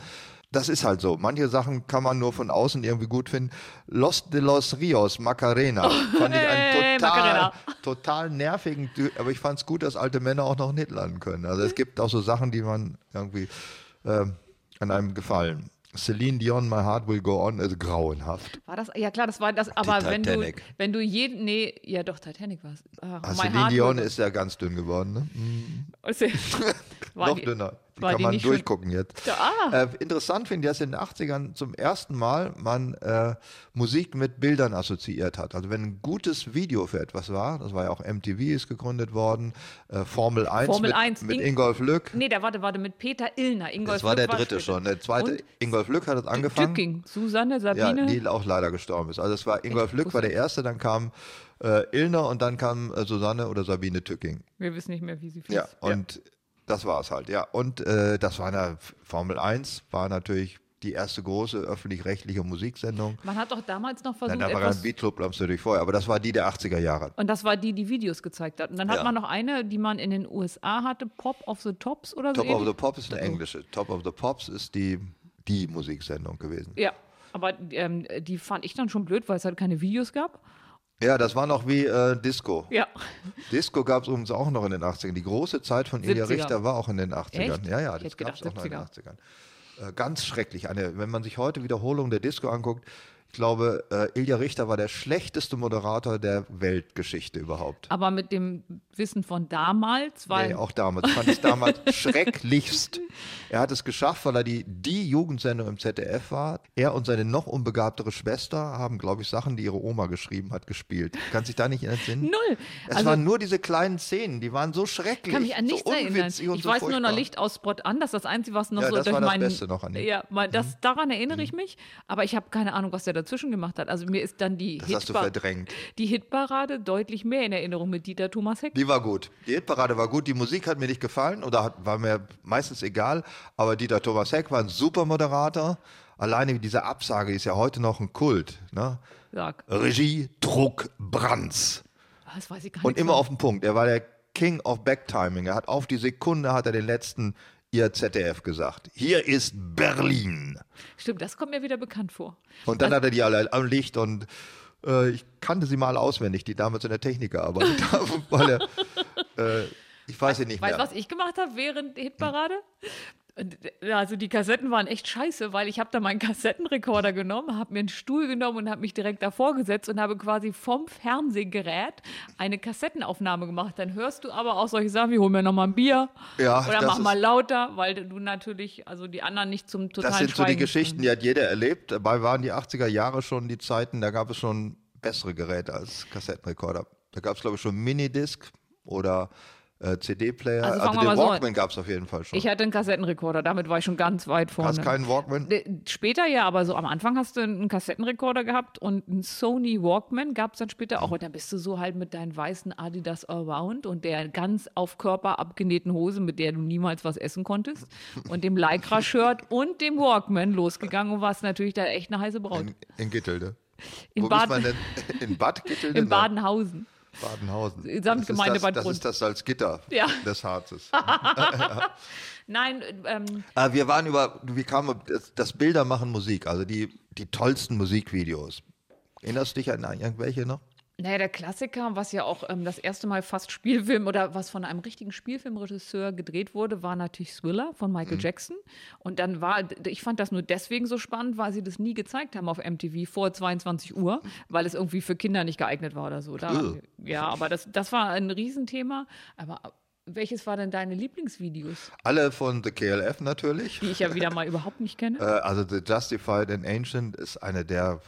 Das ist halt so. Manche Sachen kann man nur von außen irgendwie gut finden. Los de los Rios, Macarena, fand ich Hey, einen total, Macarena. total nervigen, Dü- aber ich fand es gut, dass alte Männer auch noch Hit landen können. Also es gibt auch so Sachen, die man irgendwie ähm, an einem gefallen. Celine Dion, My Heart Will Go On ist grauenhaft. War das? Ja klar, das war das. Aber wenn du, Titanic. wenn du jeden, nee, ja doch Titanic war es. Ah, Celine Heart Dion ist ja ganz dünn geworden. Ne? War Noch die- dünner. Die War kann die man nicht schon- durchgucken jetzt. Ah. Äh, interessant finde ich, dass in den 80ern zum ersten Mal man äh, Musik mit Bildern assoziiert hat. Also wenn ein gutes Video für etwas war, das war ja auch MTV ist gegründet worden, äh, Formel 1 Formel mit, 1, mit Ing- Ingolf Lück. Nee, da warte, warte, mit Peter Illner. Ingolf Das war der Lück dritte später. schon. Der zweite, Und Ingolf Lück hat es angefangen. Tücking, Susanne, Ja, Sabine. die auch leider gestorben ist. Also es war Ingolf Lück war der erste, dann kam äh, Illner und dann kam äh, Susanne oder Sabine Tücking. Wir wissen nicht mehr, wie sie hieß. Ja, und das war es halt, ja. Und äh, das war eine Formel 1, war natürlich die erste große öffentlich-rechtliche Musiksendung. Man hat doch damals noch versucht, da war etwas ein Beatclub natürlich vorher, aber das war die der 80er Jahre. Und das war die, die Videos gezeigt hat. Und dann hat Ja. man noch eine, die man in den USA hatte, Pop of the Tops oder so. Top of the Pops ist eine englische. Top of the Pops ist die, die Musiksendung gewesen. Ja, aber ähm, die fand ich dann schon blöd, weil es halt keine Videos gab. Ja, das war noch wie äh, Disco. Ja. Disco gab es übrigens auch noch in den 80ern. Die große Zeit von Ilja 70er. Richter war auch in den 80ern. Echt? Ja, ja, das gab es auch noch in den 70er. 80ern. Äh, ganz schrecklich. Eine, wenn man sich heute Wiederholung der Disco anguckt, ich glaube, äh, Ilja Richter war der schlechteste Moderator der Weltgeschichte überhaupt. Aber mit dem Wissen von damals, weil Nee, auch damals. Ich fand es damals schrecklichst. Er hat es geschafft, weil er die, die Jugendsendung im ZDF war. Er und seine noch unbegabtere Schwester haben, glaube ich, Sachen, die ihre Oma geschrieben hat, gespielt. Kannst dich da nicht entsinnen? null. Es Also waren nur diese kleinen Szenen, die waren so schrecklich. kann mich an nichts so erinnern. Ich so weiß nur noch furchtbar. Licht aus Spot an. Das ist das Einzige, was noch Ja, so das durch war das meinen. Beste noch an ihm. Mhm. Ja, mal, das, daran erinnere ich mich. Aber ich habe keine Ahnung, was der dazwischen gemacht hat. Also mir ist dann die, Das hast du verdrängt. die Hitparade deutlich mehr in Erinnerung mit Dieter Thomas Heck. Die war gut. Die Hitparade war gut. Die Musik hat mir nicht gefallen oder hat, war mir meistens egal. Aber Dieter Thomas Heck war ein super Moderator. Alleine diese Absage ist ja heute noch ein Kult. Ne? Sag. Regie, Druck, Brands. Das weiß ich gar Und nicht. immer auf den Punkt. Er war der King of Backtiming. Er hat auf die Sekunde hat er den letzten ihr ZDF gesagt. Hier ist Berlin. Stimmt, das kommt mir wieder bekannt vor. Und dann hat er die alle am Licht und äh, ich kannte sie mal auswendig, die damals in der Technik gearbeitet haben, weil er, äh, ich weiß sie nicht Weißt mehr. du, was ich gemacht habe während der Hitparade? Äh, Also die Kassetten waren echt scheiße, weil ich habe da meinen Kassettenrekorder genommen, habe mir einen Stuhl genommen und habe mich direkt davor gesetzt und habe quasi vom Fernsehgerät eine Kassettenaufnahme gemacht. Dann hörst du aber auch solche Sachen wie hol mir noch mal ein Bier Ja, oder mach mal lauter, weil du natürlich also die anderen nicht zum totalen Das sind so die Schweigen- Geschichten, die hat jeder erlebt. Dabei waren die 80er Jahre schon die Zeiten, da gab es schon bessere Geräte als Kassettenrekorder. Da gab es, glaube ich, schon Minidisc oder äh, CD-Player. Also Also, den mal so. Walkman gab es auf jeden Fall schon. Ich hatte einen Kassettenrekorder, damit war ich schon ganz weit vorne. Hast keinen Walkman? Später ja, aber so am Anfang hast du einen Kassettenrekorder gehabt und einen Sony Walkman gab es dann später auch. Und dann bist du so halt mit deinen weißen Adidas Allround und der ganz auf Körper abgenähten Hose, mit der du niemals was essen konntest, und dem Lycra-Shirt und dem Walkman losgegangen und warst natürlich da echt eine heiße Braut. In, in Gittelde. In Wo Bad- ist man denn? In Bad Gittelde? In Badenhausen. Badenhausen. Samtgemeinde das ist Bad das, ist das Salzgitter Ja. des Harzes. Nein, ähm, Äh, wir waren über, wir kamen das, das Bildermachen Musik, also die, die tollsten Musikvideos. Erinnerst du dich an irgendwelche noch? Naja, der Klassiker, was ja auch ähm, das erste Mal fast Spielfilm oder was von einem richtigen Spielfilmregisseur gedreht wurde, war natürlich Thriller von Michael Jackson. Und dann war, ich fand das nur deswegen so spannend, weil sie das nie gezeigt haben auf MTV vor 22 Uhr, weil es irgendwie für Kinder nicht geeignet war oder so. Da, ja, aber das, das war ein Riesenthema. Aber welches war denn deine Lieblingsvideos, Alle von The KLF natürlich. die ich ja wieder mal überhaupt nicht kenne? Äh, also The Justified and Ancient ist eine der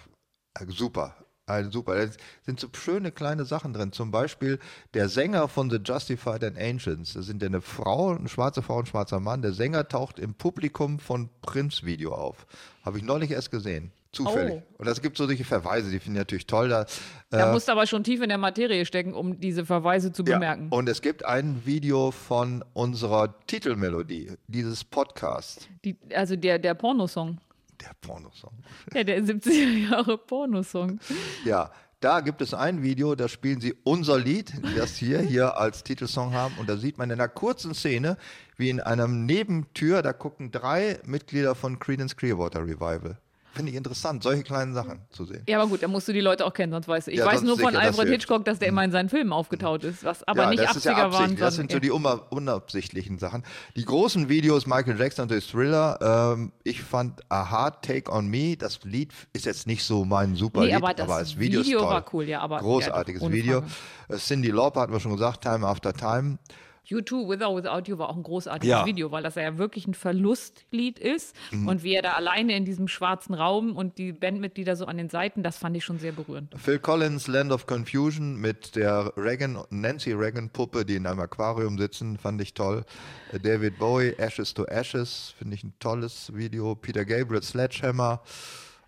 äh, super. Ein super. Da sind so schöne kleine Sachen drin. Zum Beispiel der Sänger von The Justified and Ancients. Das sind ja eine Frau, eine schwarze Frau, ein schwarzer Mann. Der Sänger taucht im Publikum von Prince Video auf. Habe ich neulich erst gesehen. Zufällig. Oh. Und es gibt so solche Verweise, die finde ich natürlich toll. Da, Da musst du aber schon tief in der Materie stecken, um diese Verweise zu Ja, bemerken. und es gibt ein Video von unserer Titelmelodie dieses Podcasts. Die, also der, der Pornosong. Der Pornosong. Ja, der 70er Jahre Pornosong. Ja, da gibt es ein Video, da spielen sie unser Lied, das hier, hier als Titelsong haben. Und da sieht man in einer kurzen Szene, wie in einem Nebentür, da gucken drei Mitglieder von Creedence Clearwater Revival. Finde ich interessant, solche kleinen Sachen zu sehen. Ja, aber gut, da musst du die Leute auch kennen, sonst weißt du. Ich Ja, weiß nur von das Alfred hilft. Hitchcock, dass der immer in seinen Filmen aufgetaucht ist, was aber ja, nicht das 80er ist ja waren. Das sind so die unab- unabsichtlichen Sachen. Die großen Videos, Michael Jackson natürlich Thriller. Ähm, ich fand A Hard Take on Me, das Lied ist jetzt nicht so mein super Nee, Lied, aber das Video, ist Video toll. war cool, ja, aber- Großartiges Video. Frage. Äh, Cindy Lauper hatten wir schon gesagt, Time After Time. U2 With or Without You war auch ein großartiges Ja. Video, weil das ja wirklich ein Verlustlied ist. Mhm. Und wie er da alleine in diesem schwarzen Raum und die Bandmitglieder so an den Seiten, das fand ich schon sehr berührend. Phil Collins, Land of Confusion mit der Reagan, Nancy Reagan Puppe, die in einem Aquarium sitzen, fand ich toll. David Bowie, Ashes to Ashes, finde ich ein tolles Video. Peter Gabriel, Sledgehammer.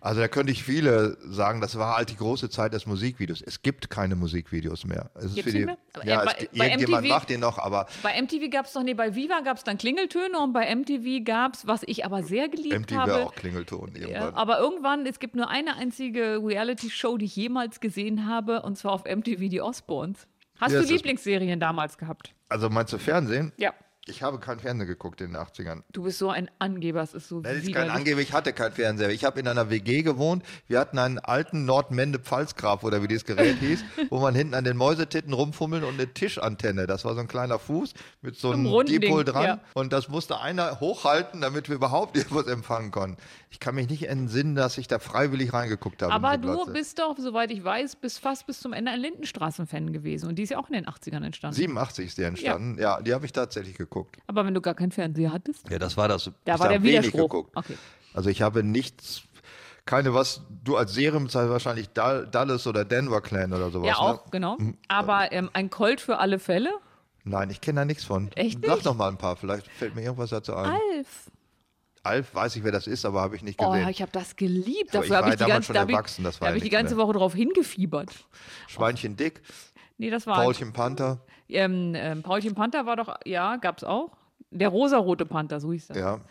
Also da könnte ich viele sagen, das war halt die große Zeit des Musikvideos. Es gibt keine Musikvideos mehr. Es ist Gibt's für die, mehr? Ja, äh, es, bei- bei irgendjemand MTV macht den noch, aber Bei MTV gab es doch, nee, bei Viva gab es dann Klingeltöne und bei MTV gab es, was ich aber sehr geliebt MTV habe. auch Klingelton Ja, irgendwann. aber irgendwann, es gibt nur eine einzige Reality-Show, die ich jemals gesehen habe, und zwar auf MTV die Osbournes. Hast Ja, du Lieblingsserien damals gehabt? Also meinst du Fernsehen? Ja. Ich habe kein Fernsehen geguckt in den 80ern. Du bist so ein Angeber, es ist so Das ist kein. Angeber, ich hatte keinen Fernseher. Ich habe in einer WG gewohnt. Wir hatten einen alten Nordmende-Pfalzgraf oder wie dieses Gerät hieß, wo man hinten an den Mäusetitten rumfummeln und eine Tischantenne. Das war so ein kleiner Fuß mit so einem Dipol dran. ja. Und das musste einer hochhalten, damit wir überhaupt irgendwas empfangen konnten. Ich kann mich nicht entsinnen, dass ich da freiwillig reingeguckt habe. Aber du Platze. bist doch, soweit ich weiß, bis fast bis zum Ende ein Lindenstraßen-Fan gewesen. Und die ist ja auch in den 80ern entstanden. 87 ist die entstanden. Ja, die habe ich tatsächlich geguckt. Aber wenn du gar keinen Fernseher hattest, Ja, das war das. da ich war habe der wenig Widerspruch. geguckt. Okay. Also ich habe nichts, keine was, du als Serien bezeichnest wahrscheinlich Dal- Dallas oder Denver Clan oder sowas. Ja, ne? auch, genau. Aber ähm, ein Colt für alle Fälle. Nein, ich kenne da nichts von. Echt Sag nicht? noch mal ein paar, vielleicht fällt mir irgendwas dazu ein. Alf. Alf, weiß ich, wer das ist, aber habe ich nicht Oh, gesehen. ich habe das geliebt. Ich Dafür war ich die damals ganze, schon da ich, erwachsen, das da war hab ja ich die ganze mehr. Woche drauf hingefiebert. Schweinchen dick, Nee, das war Paulchen Panther, Ähm, ähm, Paulchen Panther war doch, ja, gab's auch. Der rosarote Panther, so hieß er. ja.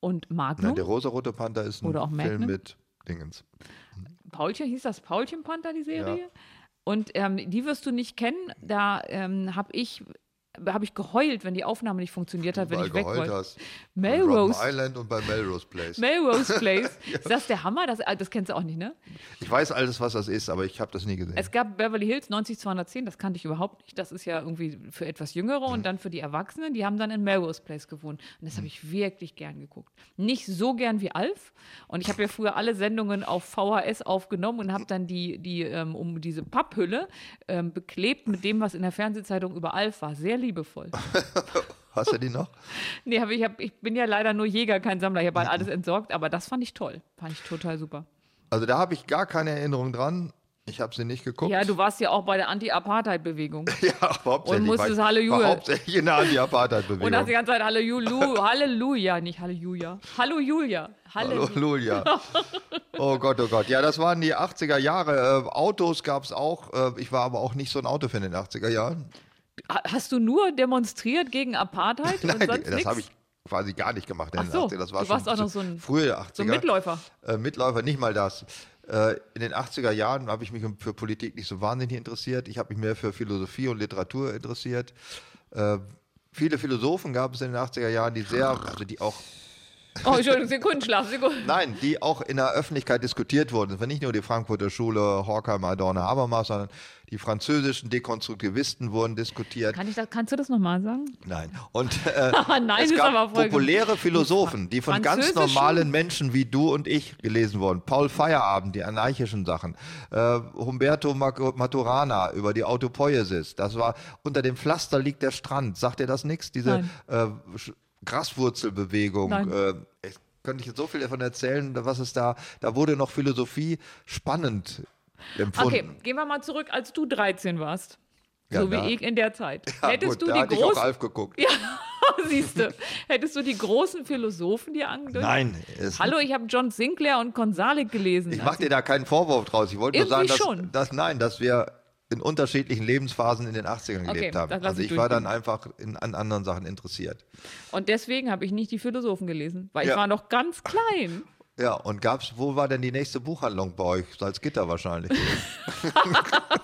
Und Nein, Magnum. der rosarote Panther ist ein Film mit Dingens. Paulchen, hieß das Paulchen Panther, die Serie? Ja. Und ähm, die wirst du nicht kennen. Da ähm, habe ich, hab ich geheult, wenn die Aufnahme nicht funktioniert hat, wenn Weil ich weg wollte. hast. Melrose. Island und bei Melrose Place. Melrose Place. Ist das der Hammer? Das, das kennst du auch nicht, ne? ich weiß alles, was das ist, aber ich habe das nie gesehen. Es gab Beverly Hills 90210, das kannte ich überhaupt nicht. Das ist ja irgendwie für etwas Jüngere und dann für die Erwachsenen. Die haben dann in Melrose Place gewohnt. Und das habe ich wirklich gern geguckt. Nicht so gern wie Alf. Und ich habe ja früher alle Sendungen auf VHS aufgenommen und habe dann die, die ähm, um diese Papphülle ähm, beklebt mit dem, was in der Fernsehzeitung über Alf war. Sehr liebevoll. Hast du die noch? Nee, hab, ich, hab, ich bin ja leider nur Jäger, kein Sammler. Ich habe halt alles entsorgt, aber das fand ich toll. Fand ich total super. Also da habe ich gar keine Erinnerung dran. Ich habe sie nicht geguckt. Ja, du warst ja auch bei der Anti-Apartheid-Bewegung. Ja, hauptsächlich. Und musstest war, Halleluja. war hauptsächlich in der Anti-Apartheid-Bewegung. Und hast die ganze Zeit Halleluja, Halleluja, nicht Halleluja. Hallo Julia. Halleluja. Halleluja. Oh Gott, oh Gott. Ja, das waren die 80er Jahre. Äh, Autos gab es auch. Äh, ich war aber auch nicht so ein Autofan in den 80er Jahren. Ha- Hast du nur demonstriert gegen Apartheid und Nein, sonst das habe ich quasi gar nicht gemacht Ach so, 80er. Das war du warst auch noch so ein- frühe 80er. So ein Mitläufer. Äh, Mitläufer, nicht mal das. Äh, in den 80er Jahren habe ich mich für Politik nicht so wahnsinnig interessiert. Ich habe mich mehr für Philosophie und Literatur interessiert. Äh, viele Philosophen gab es in den 80er Jahren, die sehr, also die auch Oh, Entschuldigung, Sekundenschlaf, Sekunden. Nein, die auch in der Öffentlichkeit diskutiert wurden. Es war nicht nur die Frankfurter Schule, Horkheimer, Adorno, Habermas, sondern die französischen Dekonstruktivisten wurden diskutiert. Kann ich das, kannst du das nochmal sagen? Nein. Und äh, Nein, es ist gab populäre Philosophen, die von ganz normalen Menschen wie du und ich gelesen wurden. Paul Feierabend, die anarchischen Sachen. Äh, Humberto Maturana über die Autopoiesis. Das war unter dem Pflaster liegt der Strand. Sagt dir das nichts? Diese äh, Graswurzelbewegung. Äh, ich könnte ich jetzt so viel davon erzählen, was es da, da wurde noch Philosophie spannend empfunden. Okay, gehen wir mal zurück, als du 13 warst. Ja, so wie da- ich in der Zeit. Ja, Hättest gut, du da die hatte ich auch großen, Alf geguckt. ja, siehst du, hättest du die großen Philosophen dir angedeutet? Nein, Hallo, ich habe John Sinclair und Gonzalik gelesen. Ich mache dir da keinen Vorwurf draus. Ich wollte nur sagen, dass, schon. dass nein, dass wir in unterschiedlichen Lebensphasen in den 80ern Okay, gelebt haben. Also ich ich war dann einfach in, an anderen Sachen interessiert. Und deswegen habe ich nicht die Philosophen gelesen, weil ich Ja. war noch ganz klein. Ja, und gab's, wo war denn die nächste Buchhandlung bei euch? Salzgitter wahrscheinlich.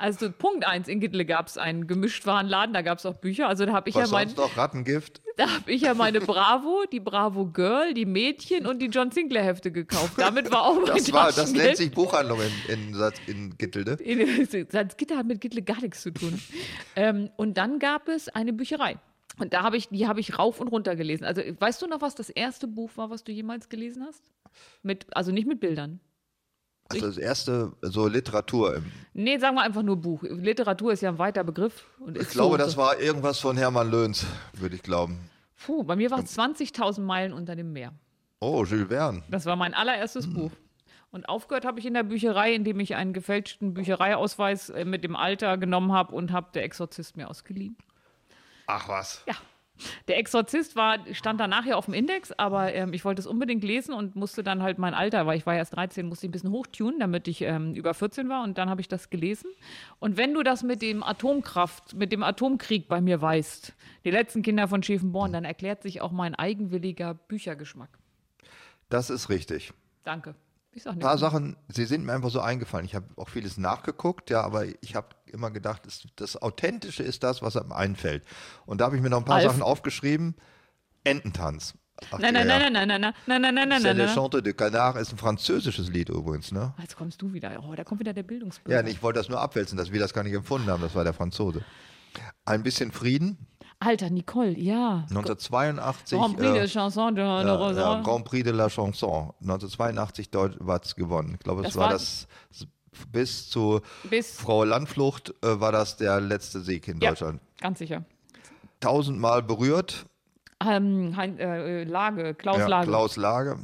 Also Punkt eins, in Gittle gab es einen Gemischtwarenladen, da gab es auch Bücher. Also da habe ich, ja Was mein, sonst noch? Rattengift? da hab ich ja meine Bravo, die Bravo Girl, die Mädchen und die John Sinclair Hefte gekauft. Damit war auch mein Das, war, das nennt sich Buchhandlung in, in, in Gittelde. Salzgitter hat mit Gittle gar nichts zu tun. ähm, und dann gab es eine Bücherei. Und da habe ich, die habe ich rauf und runter gelesen. Also weißt du noch, was das erste Buch war, was du jemals gelesen hast? Mit, also nicht mit Bildern. Also das erste so Literatur. Im, Nee, sagen wir einfach nur Buch. Literatur ist ja ein weiter Begriff. Und ich glaube, so, das war irgendwas von Hermann Löhns, würde ich glauben. Puh, bei mir war es 20.000 Meilen unter dem Meer. Oh, Jules Verne. Das war mein allererstes Hm. Buch. Und aufgehört habe ich in der Bücherei, indem ich einen gefälschten Büchereiausweis äh, mit dem Alter genommen habe und habe der Exorzist mir ausgeliehen. Ach was. Ja. Der Exorzist war, stand danach ja auf dem Index, aber ähm, ich wollte es unbedingt lesen und musste dann halt mein Alter, weil ich war erst 13, musste ich ein bisschen hochtunen, damit ich ähm, über 14 war und dann habe ich das gelesen. Und wenn du das mit dem Atomkraft, mit dem Atomkrieg bei mir weißt, die letzten Kinder von Schäfenborn, dann erklärt sich auch mein eigenwilliger Büchergeschmack. Das ist richtig. Danke. Ich sag Ein paar Sachen, sie sind mir einfach so eingefallen. Ich habe auch vieles nachgeguckt, ja, aber ich habe immer gedacht, das, das Authentische ist das, was einem einfällt. Und da habe ich mir noch ein paar Alf. Sachen aufgeschrieben. Ententanz. Ach, Nein, nein, ja. nein, nein, nein, nein, nein, nein, nein, nein, nein, le. Chante de Canard ist ein französisches Lied übrigens, ne? Jetzt kommst du wieder. Oh, da kommt wieder der Bildungsbürger. Ja, nee, ich wollte das nur abwälzen, dass wir das gar nicht empfunden haben. Das war der Franzose. Ein bisschen Frieden. Alter, Nicole, ja. 1982. Grand Prix äh, de Chanson de ja, ja. Grand Prix de la Chanson. 1982 war es gewonnen. Ich glaube, es Das war war- das bis zu Bis, Frau Landflucht äh, war das der letzte Sieg in Ja. Deutschland. ganz sicher. Tausendmal berührt. Ähm, hein, äh, Lage, Klaus Ja, Lage. Klaus Lage.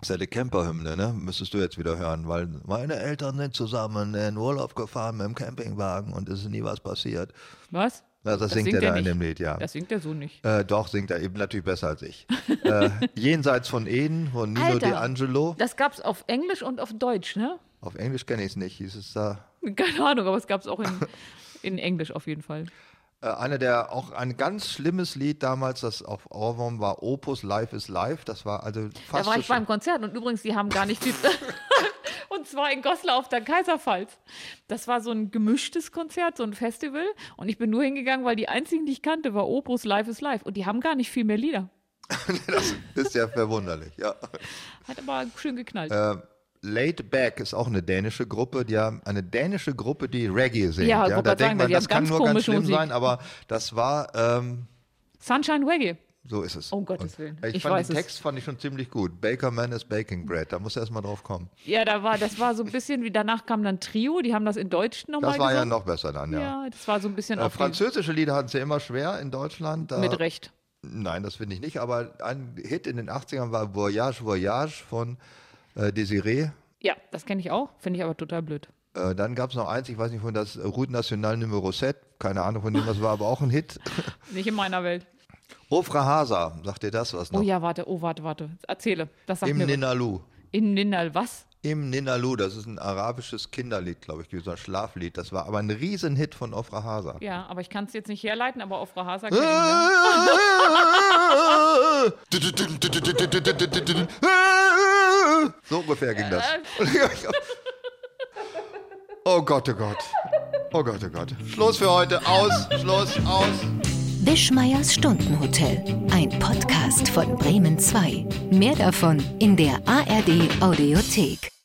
Das ist ja die Camperhymne, ne? Müsstest du jetzt wieder hören, weil meine Eltern sind zusammen in Urlaub gefahren mit dem Campingwagen und es ist nie was passiert. Was? Ja, das, singt, singt er da in dem Lied, ja. Das singt er so nicht. Äh, doch, singt er eben natürlich besser als ich. äh, Jenseits von Eden von Nino. D'Angelo. Das gab's auf Englisch und auf Deutsch, ne? Auf Englisch kenne ich es nicht. Hieß es da. Keine Ahnung, aber es gab's auch in, in Englisch auf jeden Fall. Äh, einer der auch ein ganz schlimmes Lied damals, das auf Ohrwurm war Opus Life is Life. Das war also Da fast war so ich beim Konzert und übrigens, die haben gar nicht die. und zwar in Goslar auf der Kaiserpfalz. Das war so ein gemischtes Konzert, so ein Festival. Und ich bin nur hingegangen, weil die einzigen, die ich kannte, war Opus Live is Live. Und die haben gar nicht viel mehr Lieder. Das ist ja verwunderlich, ja. Hat aber schön geknallt. Äh, Laid Back ist auch eine dänische Gruppe. Die haben eine dänische Gruppe, die Reggae singt. Ja, Ja, da denkt man, das kann nur ganz schlimm Musik. sein, aber das war, ähm, Sunshine Reggae. so ist es. Um Gottes Willen. Ich, Ich fand den es. Text fand ich schon ziemlich gut. Baker Man is Baking Bread. Da muss er erst mal drauf kommen. Ja, da war, das war so ein bisschen wie danach kam dann Trio, die haben das in Deutsch nochmal Das war ja gesungen. noch besser dann, ja. Ja, das war so ein bisschen Äh, französische Lieder hatten sie immer schwer in Deutschland. Da, mit Recht. Nein, das finde ich nicht. Aber ein Hit in den 80ern war Voyage, Voyage von äh, Desiree. Ja, das kenne ich auch, finde ich aber total blöd. Äh, dann gab es noch eins, ich weiß nicht von das Route Nationale Numero 7. Keine Ahnung von dem, das war aber auch ein Hit. Nicht in meiner Welt. Ofra Hasa, sagt dir das was noch? Oh ja, warte, oh, warte, warte. Erzähle. Das sagt Im. Ninalu. In Ninnal, was? Im Ninalu, das ist ein arabisches Kinderlied, glaube ich, so ein Schlaflied. Das war aber ein Riesenhit von Ofra Hasa. Ja, aber ich kann es jetzt nicht herleiten, aber ich ja. So ungefähr ging das. Oh Gott, oh Gott. Oh Gott, oh Gott. Schluss für heute. Aus, Schluss, aus. Wischmeiers Stundenhotel. Ein Podcast von Bremen 2. Mehr davon in der ARD Audiothek.